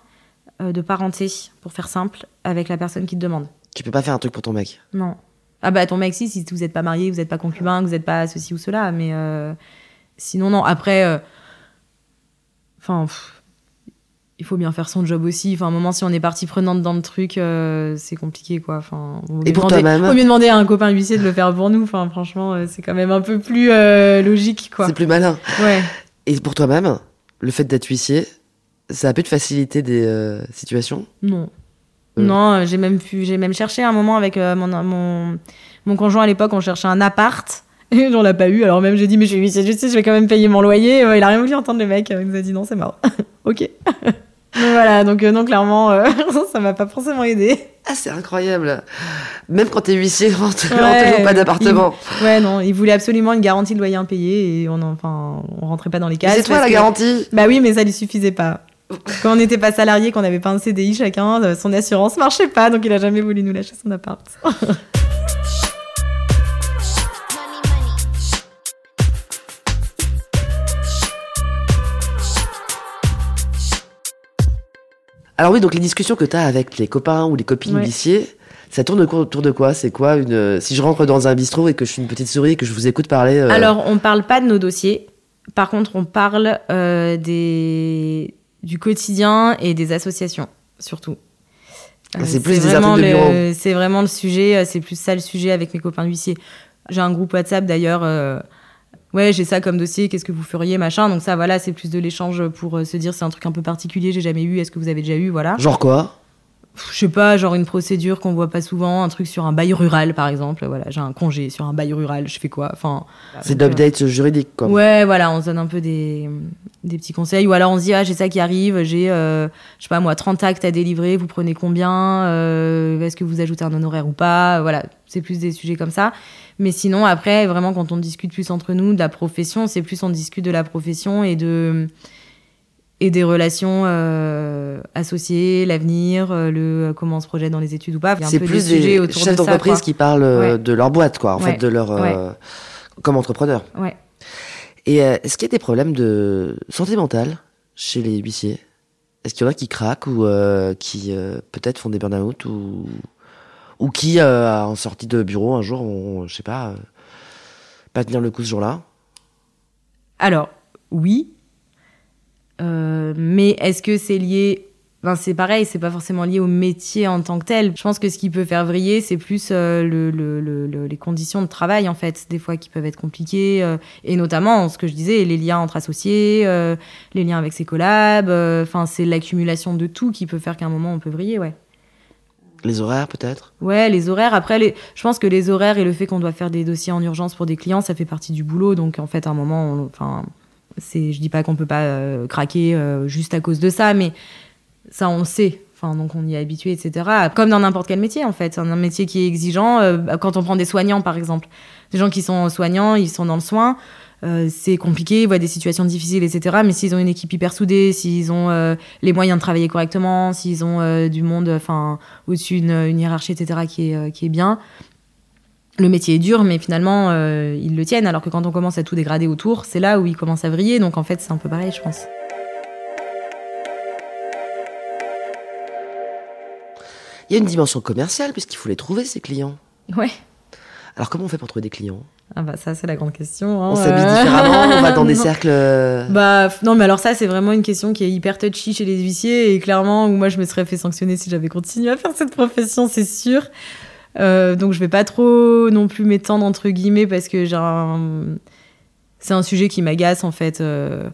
euh, de parenté, pour faire simple, avec la personne qui te demande. Tu peux pas faire un truc pour ton mec. Non. Ah bah ton mec si, si vous êtes pas marié, vous êtes pas concubin, vous êtes pas ceci ou cela, mais euh, sinon non. Après, euh, enfin, pff, il faut bien faire son job aussi. Enfin, à un moment si on est partie prenante dans le truc, euh, c'est compliqué quoi. Enfin, Et pour demander- toi-même vaut mieux demander à un copain huissier de le faire pour nous. Enfin, franchement, euh, c'est quand même un peu plus euh, logique quoi. C'est plus malin. Ouais. Et pour toi-même, le fait d'être huissier, ça a pu te faciliter des euh, situations? Non. Non, j'ai même, pu- j'ai même cherché un moment avec mon, mon, mon conjoint à l'époque, on cherchait un appart. <laughs> Et on l'a pas eu. Alors même j'ai dit, mais je suis huissier de justice, je vais quand même payer mon loyer. Il a rien voulu entendre le mec. Il nous a dit non, c'est mort. <laughs> ok. <laughs> donc voilà, donc euh, non, clairement, euh, <laughs> ça m'a pas forcément aidé. Ah, c'est incroyable Même quand t'es huissier, on te, Ouais, pas d'appartement. Ouais, non, il voulait absolument une garantie de loyer impayé et on, en- enfin, on rentrait pas dans les cases. C'est toi la que- garantie? Bah oui, mais ça lui suffisait pas. Quand on n'était pas salarié, qu'on n'avait pas un CDI chacun, euh, son assurance marchait pas, donc il a jamais voulu nous lâcher son appart. <laughs> Alors oui, donc les discussions que t'as avec les copains ou les copines Ouais. ça tourne autour de quoi? C'est quoi une euh, Si je rentre dans un bistrot et que je suis une petite souris et que je vous écoute parler... euh, Alors, on parle pas de nos dossiers. Par contre, on parle euh, des... du quotidien et des associations, surtout. Ah, c'est plus des vraiment le... C'est vraiment le sujet, euh, c'est plus ça le sujet avec mes copains huissiers. J'ai un groupe WhatsApp d'ailleurs. Ouais, j'ai ça comme dossier, qu'est-ce que vous feriez, machin. Donc ça, voilà, c'est plus de l'échange pour euh, se dire c'est un truc un peu particulier, j'ai jamais eu, est-ce que vous avez déjà eu, voilà. Genre quoi? Je sais pas, genre une procédure qu'on voit pas souvent, un truc sur un bail rural, par exemple. Voilà, j'ai un congé sur un bail rural, je fais quoi? Enfin. C'est donc, euh, d'update juridique, quoi. Ouais, voilà, on se donne un peu des, des petits conseils. Ou alors on se dit, ah, j'ai ça qui arrive, j'ai, euh, je sais pas moi, 30 actes à délivrer, vous prenez combien? Euh, Est-ce que vous ajoutez un honoraire ou pas? Voilà, c'est plus des sujets comme ça. Mais sinon, après, vraiment, quand on discute plus entre nous de la profession, c'est plus on discute de la profession et de et des relations euh, associées, l'avenir, euh, le comment on se projette dans les études ou pas. C'est plus des sujets autour chefs d'entreprise qui parlent euh, Ouais. de leur boîte, quoi, en Ouais. fait, de leur... euh, comme entrepreneur. Ouais. Et euh, est-ce qu'il y a des problèmes de santé mentale chez les huissiers? Est-ce qu'il y en a qui craquent ou euh, qui euh, peut-être font des burn-out ou, Ou qui, euh, en sortie de bureau, un jour, on, je sais pas, euh, pas tenir le coup ce jour-là Alors, oui. Euh, mais est-ce que c'est lié Enfin, c'est pareil, c'est pas forcément lié au métier en tant que tel. Je pense que ce qui peut faire vriller, c'est plus euh, le, le, le, les conditions de travail, en fait, des fois qui peuvent être compliquées. Et notamment, ce que je disais, les liens entre associés, les liens avec ses collabs. Enfin, c'est l'accumulation de tout qui peut faire qu'à un moment, on peut vriller, ouais. Les horaires, peut-être? Ouais, les horaires. Après, les... je pense que les horaires et le fait qu'on doit faire des dossiers en urgence pour des clients, ça fait partie du boulot. Donc, en fait, à un moment, on- enfin, c'est, je dis pas qu'on peut pas euh, craquer euh, juste à cause de ça, mais ça, on sait. Enfin, donc, on y est habitué, etc. Comme dans n'importe quel métier, en fait. Un métier qui est exigeant. euh, quand on prend des soignants, par exemple, des gens qui sont soignants, ils sont dans le soin. Euh, c'est compliqué, ils voient des situations difficiles, etc. Mais s'ils ont une équipe hyper soudée, s'ils ont euh, les moyens de travailler correctement, s'ils ont euh, du monde, enfin, au-dessus une, une hiérarchie, etc., qui est, qui est bien. Le métier est dur, mais finalement, ils le tiennent. Alors que quand on commence à tout dégrader autour, c'est là où ils commencent à vriller. Donc en fait, c'est un peu pareil, je pense. Il y a une dimension commerciale, puisqu'il faut les trouver, ces clients. Ouais. Alors, comment on fait pour trouver des clients? Ah bah ça, c'est la grande question. hein. On s'habille Euh, différemment, on va dans des <laughs> non. cercles... euh, Bah non, mais alors ça, c'est vraiment une question qui est hyper touchy chez les huissiers. Et clairement, où moi, je me serais fait sanctionner si j'avais continué à faire cette profession, c'est sûr. Euh, donc je vais pas trop non plus m'étendre entre guillemets parce que un... c'est un sujet qui m'agace en fait. Euh,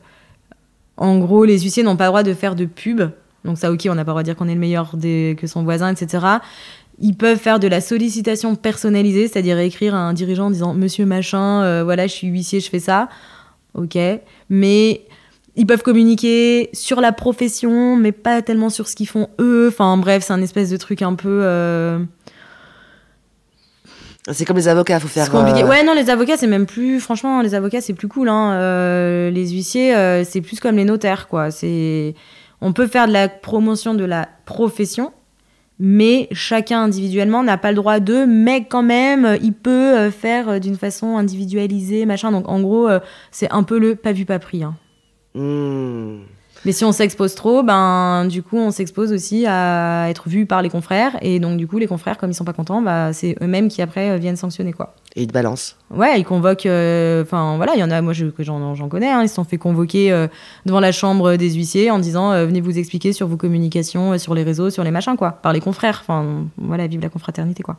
En gros, les huissiers n'ont pas le droit de faire de pub. Donc ça, ok, on n'a pas le droit de dire qu'on est le meilleur des... que son voisin, etc. Ils peuvent faire de la sollicitation personnalisée, c'est-à-dire écrire à un dirigeant en disant Monsieur machin, euh, voilà, je suis huissier, je fais ça. Ok, mais ils peuvent communiquer sur la profession, mais pas tellement sur ce qu'ils font eux. Enfin bref, c'est un espèce de truc un peu. euh, C'est comme les avocats, faut faire... c'est compliqué. euh, Ouais, non, les avocats, c'est même plus. Franchement, les avocats, c'est plus cool. Hein. Euh, les huissiers, euh, c'est plus comme les notaires, quoi. C'est. On peut faire de la promotion de la profession, mais chacun individuellement n'a pas le droit de. Mais quand même, il peut euh, faire euh, d'une façon individualisée, machin. Donc, en gros, euh, c'est un peu le pas vu, pas pris. hein. hmm. Mais si on s'expose trop, ben du coup on s'expose aussi à être vu par les confrères et donc du coup les confrères comme ils sont pas contents, bah c'est eux-mêmes qui après euh, viennent sanctionner quoi. Et ils te balancent. Ouais, ils convoquent. euh, Enfin, voilà, il y en a, moi, je, que j'en, j'en connais. hein, ils se sont fait convoquer euh, devant la chambre des huissiers en disant euh, venez vous expliquer sur vos communications, sur les réseaux, sur les machins, quoi, par les confrères. Enfin, voilà, vive la confraternité, quoi.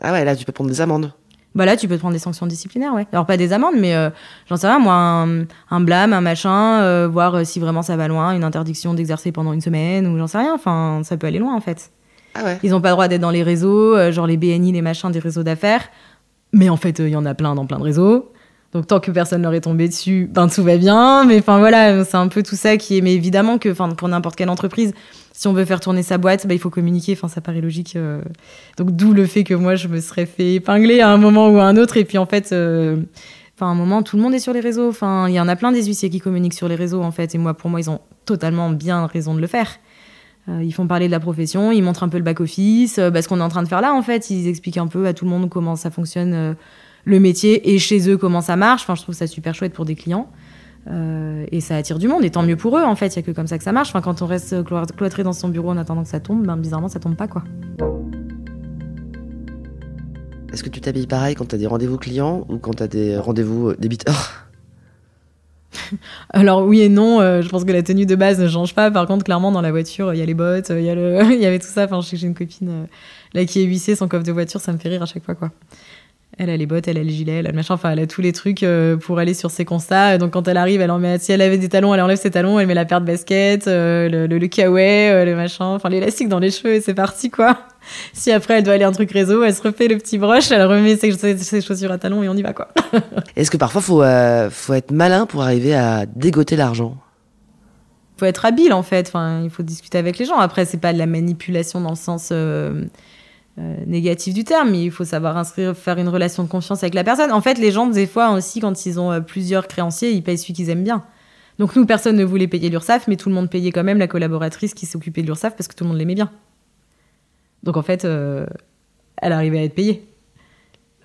Ah ouais, là, tu peux prendre des amendes. Bah là, tu peux te prendre des sanctions disciplinaires, ouais. Alors, pas des amendes, mais euh, j'en sais rien, moi, un, un blâme, un machin, euh, voir euh, si vraiment ça va loin, une interdiction d'exercer pendant une semaine, ou j'en sais rien. Enfin, ça peut aller loin, en fait. Ah ouais. Ils n'ont pas le droit d'être dans les réseaux, euh, genre les BNI, les machins des réseaux d'affaires. Mais en fait, euh, il y en a plein dans plein de réseaux. Donc tant que personne leur est tombé dessus, ben tout va bien. Mais enfin voilà, c'est un peu tout ça qui est. Mais évidemment que, enfin pour n'importe quelle entreprise, si on veut faire tourner sa boîte, ben, il faut communiquer. Enfin ça paraît logique. euh. Donc d'où le fait que moi je me serais fait épingler à un moment ou à un autre. Et puis en fait, euh, enfin à un moment tout le monde est sur les réseaux. Enfin il y en a plein des huissiers qui communiquent sur les réseaux en fait. Et moi pour moi ils ont totalement bien raison de le faire. Euh, ils font parler de la profession, ils montrent un peu le back-office, euh, bah, ce qu'on est en train de faire là, en fait. Ils expliquent un peu à tout le monde comment ça fonctionne, le métier, et chez eux, comment ça marche. Enfin, je trouve ça super chouette pour des clients. Euh, et ça attire du monde, et tant mieux pour eux, en fait. Il n'y a que comme ça que ça marche. Enfin, quand on reste clo- cloîtré dans son bureau en attendant que ça tombe, ben, bizarrement, ça tombe pas, quoi. Est-ce que tu t'habilles pareil quand t'as des rendez-vous clients ou quand t'as des rendez-vous euh, débiteurs? <laughs> Alors oui et non, euh, je pense que la tenue de base ne change pas. Par contre, clairement, dans la voiture, il y a les bottes, il y, a le... <laughs> il y avait tout ça. Enfin, je sais que j'ai une copine euh, là qui est huissée, son coffre de voiture, ça me fait rire à chaque fois, quoi. Elle a les bottes, elle a le gilet, elle a le machin, enfin, elle a tous les trucs euh, pour aller sur ses constats. Donc, quand elle arrive, elle en met, si elle avait des talons, elle enlève ses talons, elle met la paire de baskets, euh, le, le, le kawaii, euh, le machin, enfin, l'élastique dans les cheveux, et c'est parti, quoi. <laughs> Si après, elle doit aller un truc réseau, elle se refait le petit broche, elle remet ses, ses- ses chaussures à talons et on y va, quoi. <laughs> Est-ce que parfois faut, euh, faut être malin pour arriver à dégoter l'argent? Faut être habile en fait. Enfin, il faut discuter avec les gens. Après, c'est pas de la manipulation dans le sens euh, négatif du terme, mais il faut savoir inscrire, faire une relation de confiance avec la personne. En fait, les gens, des fois aussi, quand ils ont euh, plusieurs créanciers, ils payent celui qu'ils aiment bien. Donc nous, personne ne voulait payer l'URSSAF, mais tout le monde payait quand même la collaboratrice qui s'occupait de l'URSSAF parce que tout le monde l'aimait bien. Donc en fait, euh, elle arrivait à être payée.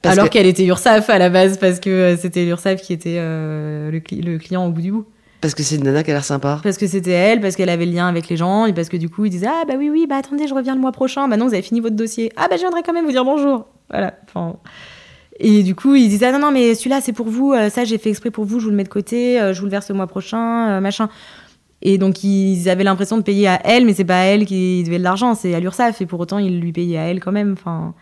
Parce Alors que- qu'elle était URSSAF à la base parce que euh, c'était l'URSSAF qui était euh, le, cli- le client au bout du bout. Parce que c'est une nana qui a l'air sympa. Parce que c'était elle, parce qu'elle avait le lien avec les gens, et parce que du coup, ils disaient Ah bah oui, oui, bah attendez, je reviens le mois prochain. Bah non, vous avez fini votre dossier. Ah bah je viendrai quand même vous dire bonjour. Voilà. Enfin. Et du coup, ils disaient ah, non, non, mais celui-là, c'est pour vous, euh, ça, j'ai fait exprès pour vous, je vous le mets de côté, euh, je vous le verse le mois prochain, euh, machin. Et donc, ils avaient l'impression de payer à elle, mais c'est pas à elle qui devait de l'argent, c'est à l'URSSAF, et pour autant, ils lui payaient à elle quand même. Enfin.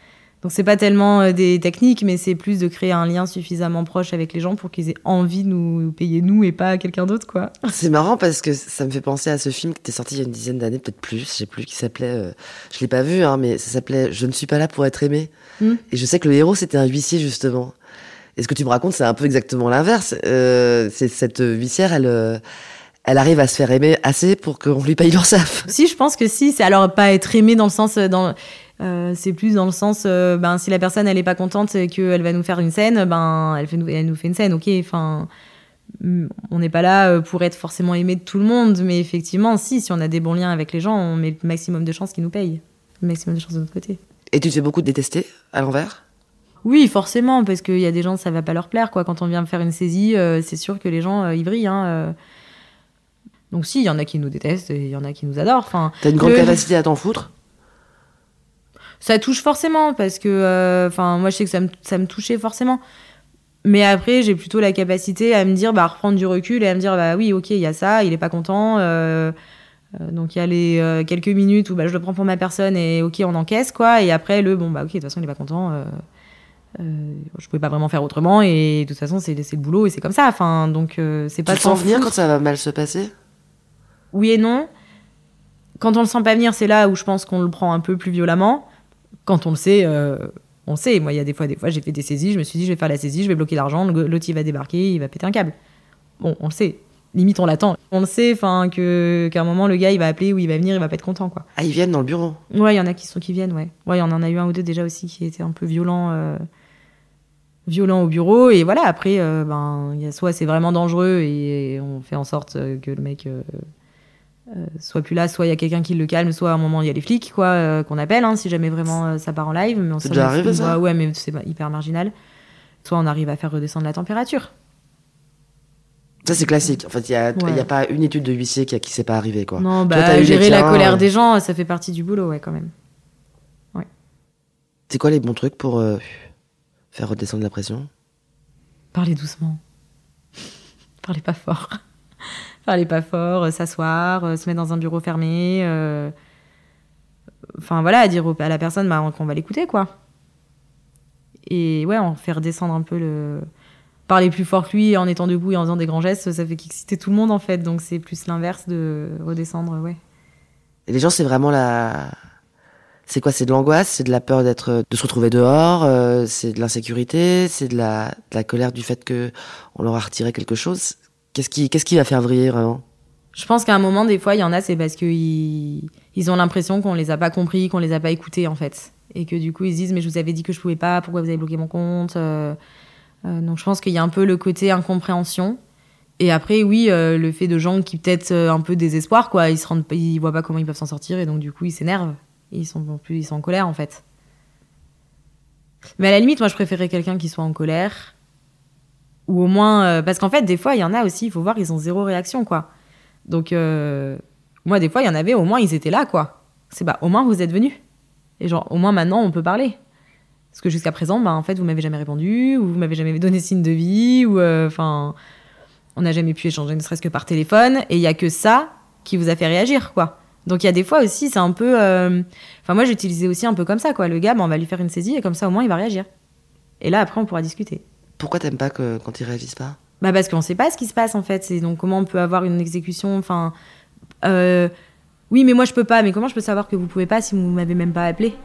Donc c'est pas tellement euh, des techniques, mais c'est plus de créer un lien suffisamment proche avec les gens pour qu'ils aient envie de nous payer nous et pas quelqu'un d'autre, quoi. <laughs> C'est marrant parce que ça me fait penser à ce film qui était sorti il y a une dizaine d'années, peut-être plus, je sais plus, qui s'appelait, euh, je l'ai pas vu, hein, mais ça s'appelait Je ne suis pas là pour être aimé. Mm. Et je sais que le héros c'était un huissier justement. Et ce que tu me racontes, c'est un peu exactement l'inverse. Euh, c'est cette huissière, elle, euh, elle arrive à se faire aimer assez pour qu'on lui paye l'URSSAF. Si, je pense que si, c'est alors pas être aimé dans le sens dans euh, c'est plus dans le sens euh, ben si la personne elle est pas contente et qu'elle va nous faire une scène, ben elle fait nous, elle nous fait une scène, ok. Enfin, mm, on n'est pas là euh, pour être forcément aimé de tout le monde, mais effectivement, si si on a des bons liens avec les gens, on met le maximum de chances qu'ils nous payent, le maximum de chances de notre côté. Et tu te fais beaucoup détester à l'envers? Oui, forcément, parce qu'il y a des gens ça va pas leur plaire quoi. Quand on vient faire une saisie, euh, c'est sûr que les gens ils brillent. Hein. Donc si, il y en a qui nous détestent et il y en a qui nous adorent. Enfin, T'as une grande le- capacité à t'en foutre? Ça touche forcément parce que, euh, enfin, moi je sais que ça me, ça me touchait forcément. Mais après, j'ai plutôt la capacité à me dire, bah, reprendre du recul et à me dire, bah oui, ok, il y a ça, il est pas content. euh, euh, donc il y a les quelques minutes où bah, je le prends pour ma personne et ok, on encaisse quoi. Et après, le bon, bah ok, de toute façon, il est pas content. je pouvais pas vraiment faire autrement et de toute façon, c'est le boulot et c'est comme ça. Enfin, donc c'est Tu pas le sens s'en venir quand ça va mal se passer? Oui et non. Quand on le sent pas venir, c'est là où je pense qu'on le prend un peu plus violemment. Quand on le sait, euh, on sait. Moi, il y a des fois, des fois, j'ai fait des saisies. Je me suis dit, je vais faire la saisie, je vais bloquer l'argent. L'autre, il va débarquer, il va péter un câble. Bon, on le sait. Limite, on l'attend. On le sait, enfin, que qu'à un moment, le gars, il va appeler ou il va venir, il va pas être content, quoi. Ah, ils viennent dans le bureau. Ouais, il y en a qui sont qui viennent, ouais. Ouais, il y en a eu un ou deux déjà aussi qui étaient un peu violents, euh, violents au bureau. Et voilà, après, euh, ben, il y a soit c'est vraiment dangereux et on fait en sorte que le mec euh, soit plus là, soit il y a quelqu'un qui le calme, soit à un moment il y a les flics, quoi, euh, qu'on appelle, hein, si jamais vraiment euh, ça part en live. Mais on C'est déjà arrivé, ça ouais, Ouais, mais c'est hyper marginal. Soit on arrive à faire redescendre la température. Ça, c'est classique. En fait, il n'y a, il y a Ouais. pas une étude de huissier qui, a- qui s'est pas arrivée, quoi. Non, bah, gérer la colère euh, des gens, ça fait partie du boulot, ouais, quand même. C'est quoi les bons trucs pour euh, faire redescendre la pression? Parlez doucement. <laughs> Parlez pas fort. Parlez pas fort, euh, s'asseoir, euh, se mettre dans un bureau fermé. euh, Enfin voilà, dire à la personne bah, qu'on va l'écouter, quoi. Et ouais, en faire descendre un peu le. Parler plus fort que lui en étant debout et en faisant des grands gestes, ça fait exciter tout le monde en fait. Donc c'est plus l'inverse de redescendre, ouais. Et les gens, c'est vraiment la. C'est quoi? C'est de l'angoisse? C'est de la peur d'être, de se retrouver dehors C'est de l'insécurité? C'est de la, de la colère du fait que on leur a retiré quelque chose? Qu'est-ce qui, qu'est-ce qui va faire vriller vraiment? Je pense qu'à un moment, des fois, il y en a, c'est parce qu'ils ils ont l'impression qu'on les a pas compris, qu'on les a pas écoutés, en fait. Et que du coup, ils se disent, mais je vous avais dit que je pouvais pas, pourquoi vous avez bloqué mon compte Euh, euh, Donc, je pense qu'il y a un peu le côté incompréhension. Et après, oui, euh, le fait de gens qui peut-être un peu désespoir, quoi. Ils se rendent, ils voient pas comment ils peuvent s'en sortir, et donc du coup, ils s'énervent. Ils sont plus, ils sont en colère, en fait. Mais à la limite, moi, je préférais quelqu'un qui soit en colère. Ou au moins. euh, parce qu'en fait, des fois, il y en a aussi, il faut voir, ils ont zéro réaction, quoi. Donc, euh, moi, des fois, il y en avait, au moins, ils étaient là, quoi. C'est bah, au moins, vous êtes venus. Et genre, au moins, maintenant, on peut parler. Parce que jusqu'à présent, bah, en fait, vous m'avez jamais répondu, ou vous m'avez jamais donné signe de vie, ou euh, enfin, on n'a jamais pu échanger, ne serait-ce que par téléphone, et il y a que ça qui vous a fait réagir, quoi. Donc, il y a des fois aussi, c'est un peu. Enfin, moi, j'utilisais aussi un peu comme ça, quoi. Le gars, bah, on va lui faire une saisie, et comme ça, au moins, il va réagir. Et là, après, on pourra discuter. Pourquoi t'aimes pas que, quand ils réagissent pas? Bah parce qu'on sait pas ce qui se passe en fait. C'est donc comment on peut avoir une exécution. Enfin, euh, oui, mais moi je peux pas. Mais comment je peux savoir que vous pouvez pas si vous m'avez même pas appelé?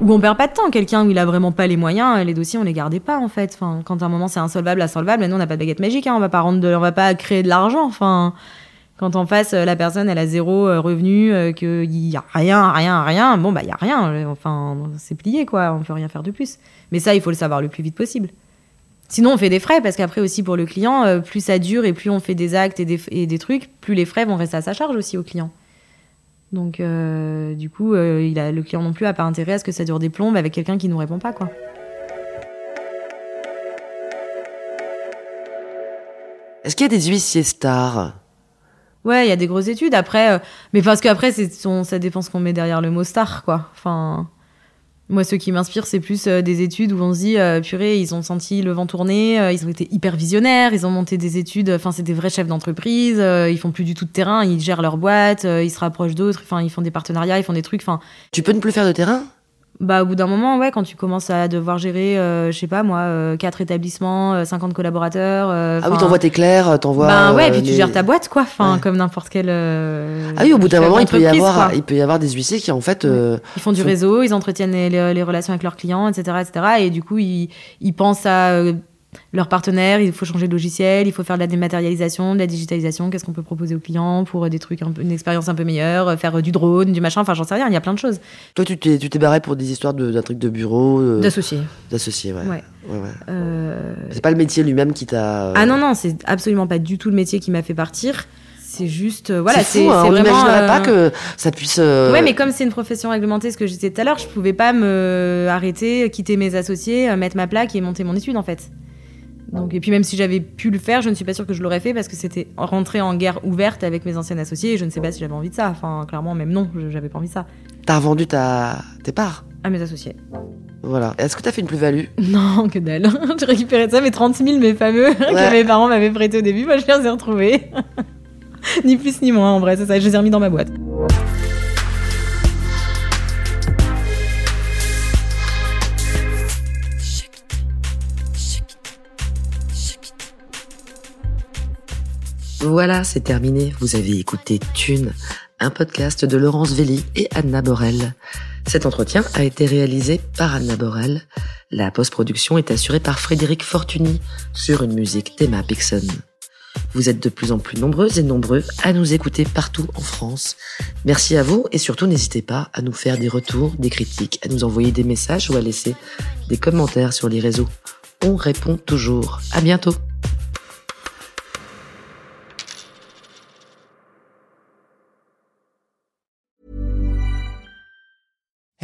Ou on perd pas de temps. Quelqu'un où il a vraiment pas les moyens, les dossiers on les gardait pas en fait. Enfin, quand à un moment c'est insolvable, insolvable. Nous on n'a pas de baguette magique. Hein, on va pas rendre, de- on va pas créer de l'argent. Enfin. Quand en face, euh, la personne, elle a zéro euh, revenu, euh, qu'il y a rien, rien, rien, bon, bah, il y a rien. euh, Enfin, c'est plié, quoi. On peut rien faire de plus. Mais ça, il faut le savoir le plus vite possible. Sinon, on fait des frais, parce qu'après aussi, pour le client, euh, plus ça dure et plus on fait des actes et des, et des trucs, plus les frais vont rester à sa charge aussi au client. Donc, euh, du coup, euh, il a, le client non plus a pas intérêt à ce que ça dure des plombes avec quelqu'un qui nous répond pas, quoi. Est-ce qu'il y a des huissiers stars? Ouais, il y a des grosses études. Après, mais parce qu'après, ça dépend ce qu'on met derrière le mot star, quoi. Enfin, moi, ce qui m'inspire, c'est plus euh, des études où on se dit, euh, purée, ils ont senti le vent tourner, euh, ils ont été hyper visionnaires, ils ont monté des études. Enfin, c'est des vrais chefs d'entreprise. ils font plus du tout de terrain, ils gèrent leur boîte, ils se rapprochent d'autres. Enfin, ils font des partenariats, ils font des trucs. Enfin, Tu peux ne plus faire de terrain? Bah, au bout d'un moment, ouais, quand tu commences à devoir gérer, euh, je sais pas moi, euh, quatre établissements, euh, 50 collaborateurs. euh, Ah oui, t'envoies tes clercs, t'envoies. Ben ouais, euh, et puis tu les- gères ta boîte, quoi. Enfin, Ouais. comme n'importe quel. euh, Ah oui, au bout d'un moment, il peut y avoir, quoi. il peut y avoir des huissiers qui en fait. euh, Ils font du réseau, ils entretiennent les, les- relations avec leurs clients, etc., etc. Et du coup, ils, ils pensent à euh, leurs partenaires. Il faut changer de logiciel, il faut faire de la dématérialisation, de la digitalisation. Qu'est-ce qu'on peut proposer aux clients pour euh, des trucs, un peu, une expérience un peu meilleure, euh, faire euh, du drone, du machin. Enfin, j'en sais rien. Il y a plein de choses. Toi, tu t'es, tu t'es barré pour des histoires de, d'un truc de bureau, euh, D'associés. d'associés, ouais. Ouais. Ouais, ouais. Euh, C'est pas le métier lui-même qui t'a. Ah non, non, c'est absolument pas du tout le métier qui m'a fait partir. C'est juste, euh, voilà, c'est hein, on vraiment. n'imaginerait euh, pas que ça puisse. euh, Ouais, mais comme c'est une profession réglementée, ce que je disais tout à l'heure, je pouvais pas me arrêter, quitter mes associés, mettre ma plaque et monter mon étude en fait. Donc, et puis même si j'avais pu le faire, je ne suis pas sûre que je l'aurais fait parce que c'était rentrer en guerre ouverte avec mes anciens associés et je ne sais pas si j'avais envie de ça. Enfin, clairement, même non, je- j'avais pas envie de ça. T'as revendu ta... tes parts. À mes associés. Voilà. Est-ce que t'as fait une plus-value <laughs> Non, que dalle. <laughs> J'ai récupéré de ça, mes 30 000, mes fameux, <laughs> que mes parents m'avaient prêté au début, moi je les ai retrouvés. ni plus ni moins, en vrai, c'est ça, je les ai remis dans ma boîte. Voilà, c'est terminé. Vous avez écouté Thune, un podcast de Laurence Velli et Anna Borel. Cet entretien a été réalisé par Anna Borel. La post-production est assurée par Frédéric Fortuny sur une musique d'Emma Pixon. Vous êtes de plus en plus nombreuses et nombreux à nous écouter partout en France. Merci à vous et surtout n'hésitez pas à nous faire des retours, des critiques, à nous envoyer des messages ou à laisser des commentaires sur les réseaux. On répond toujours. À bientôt.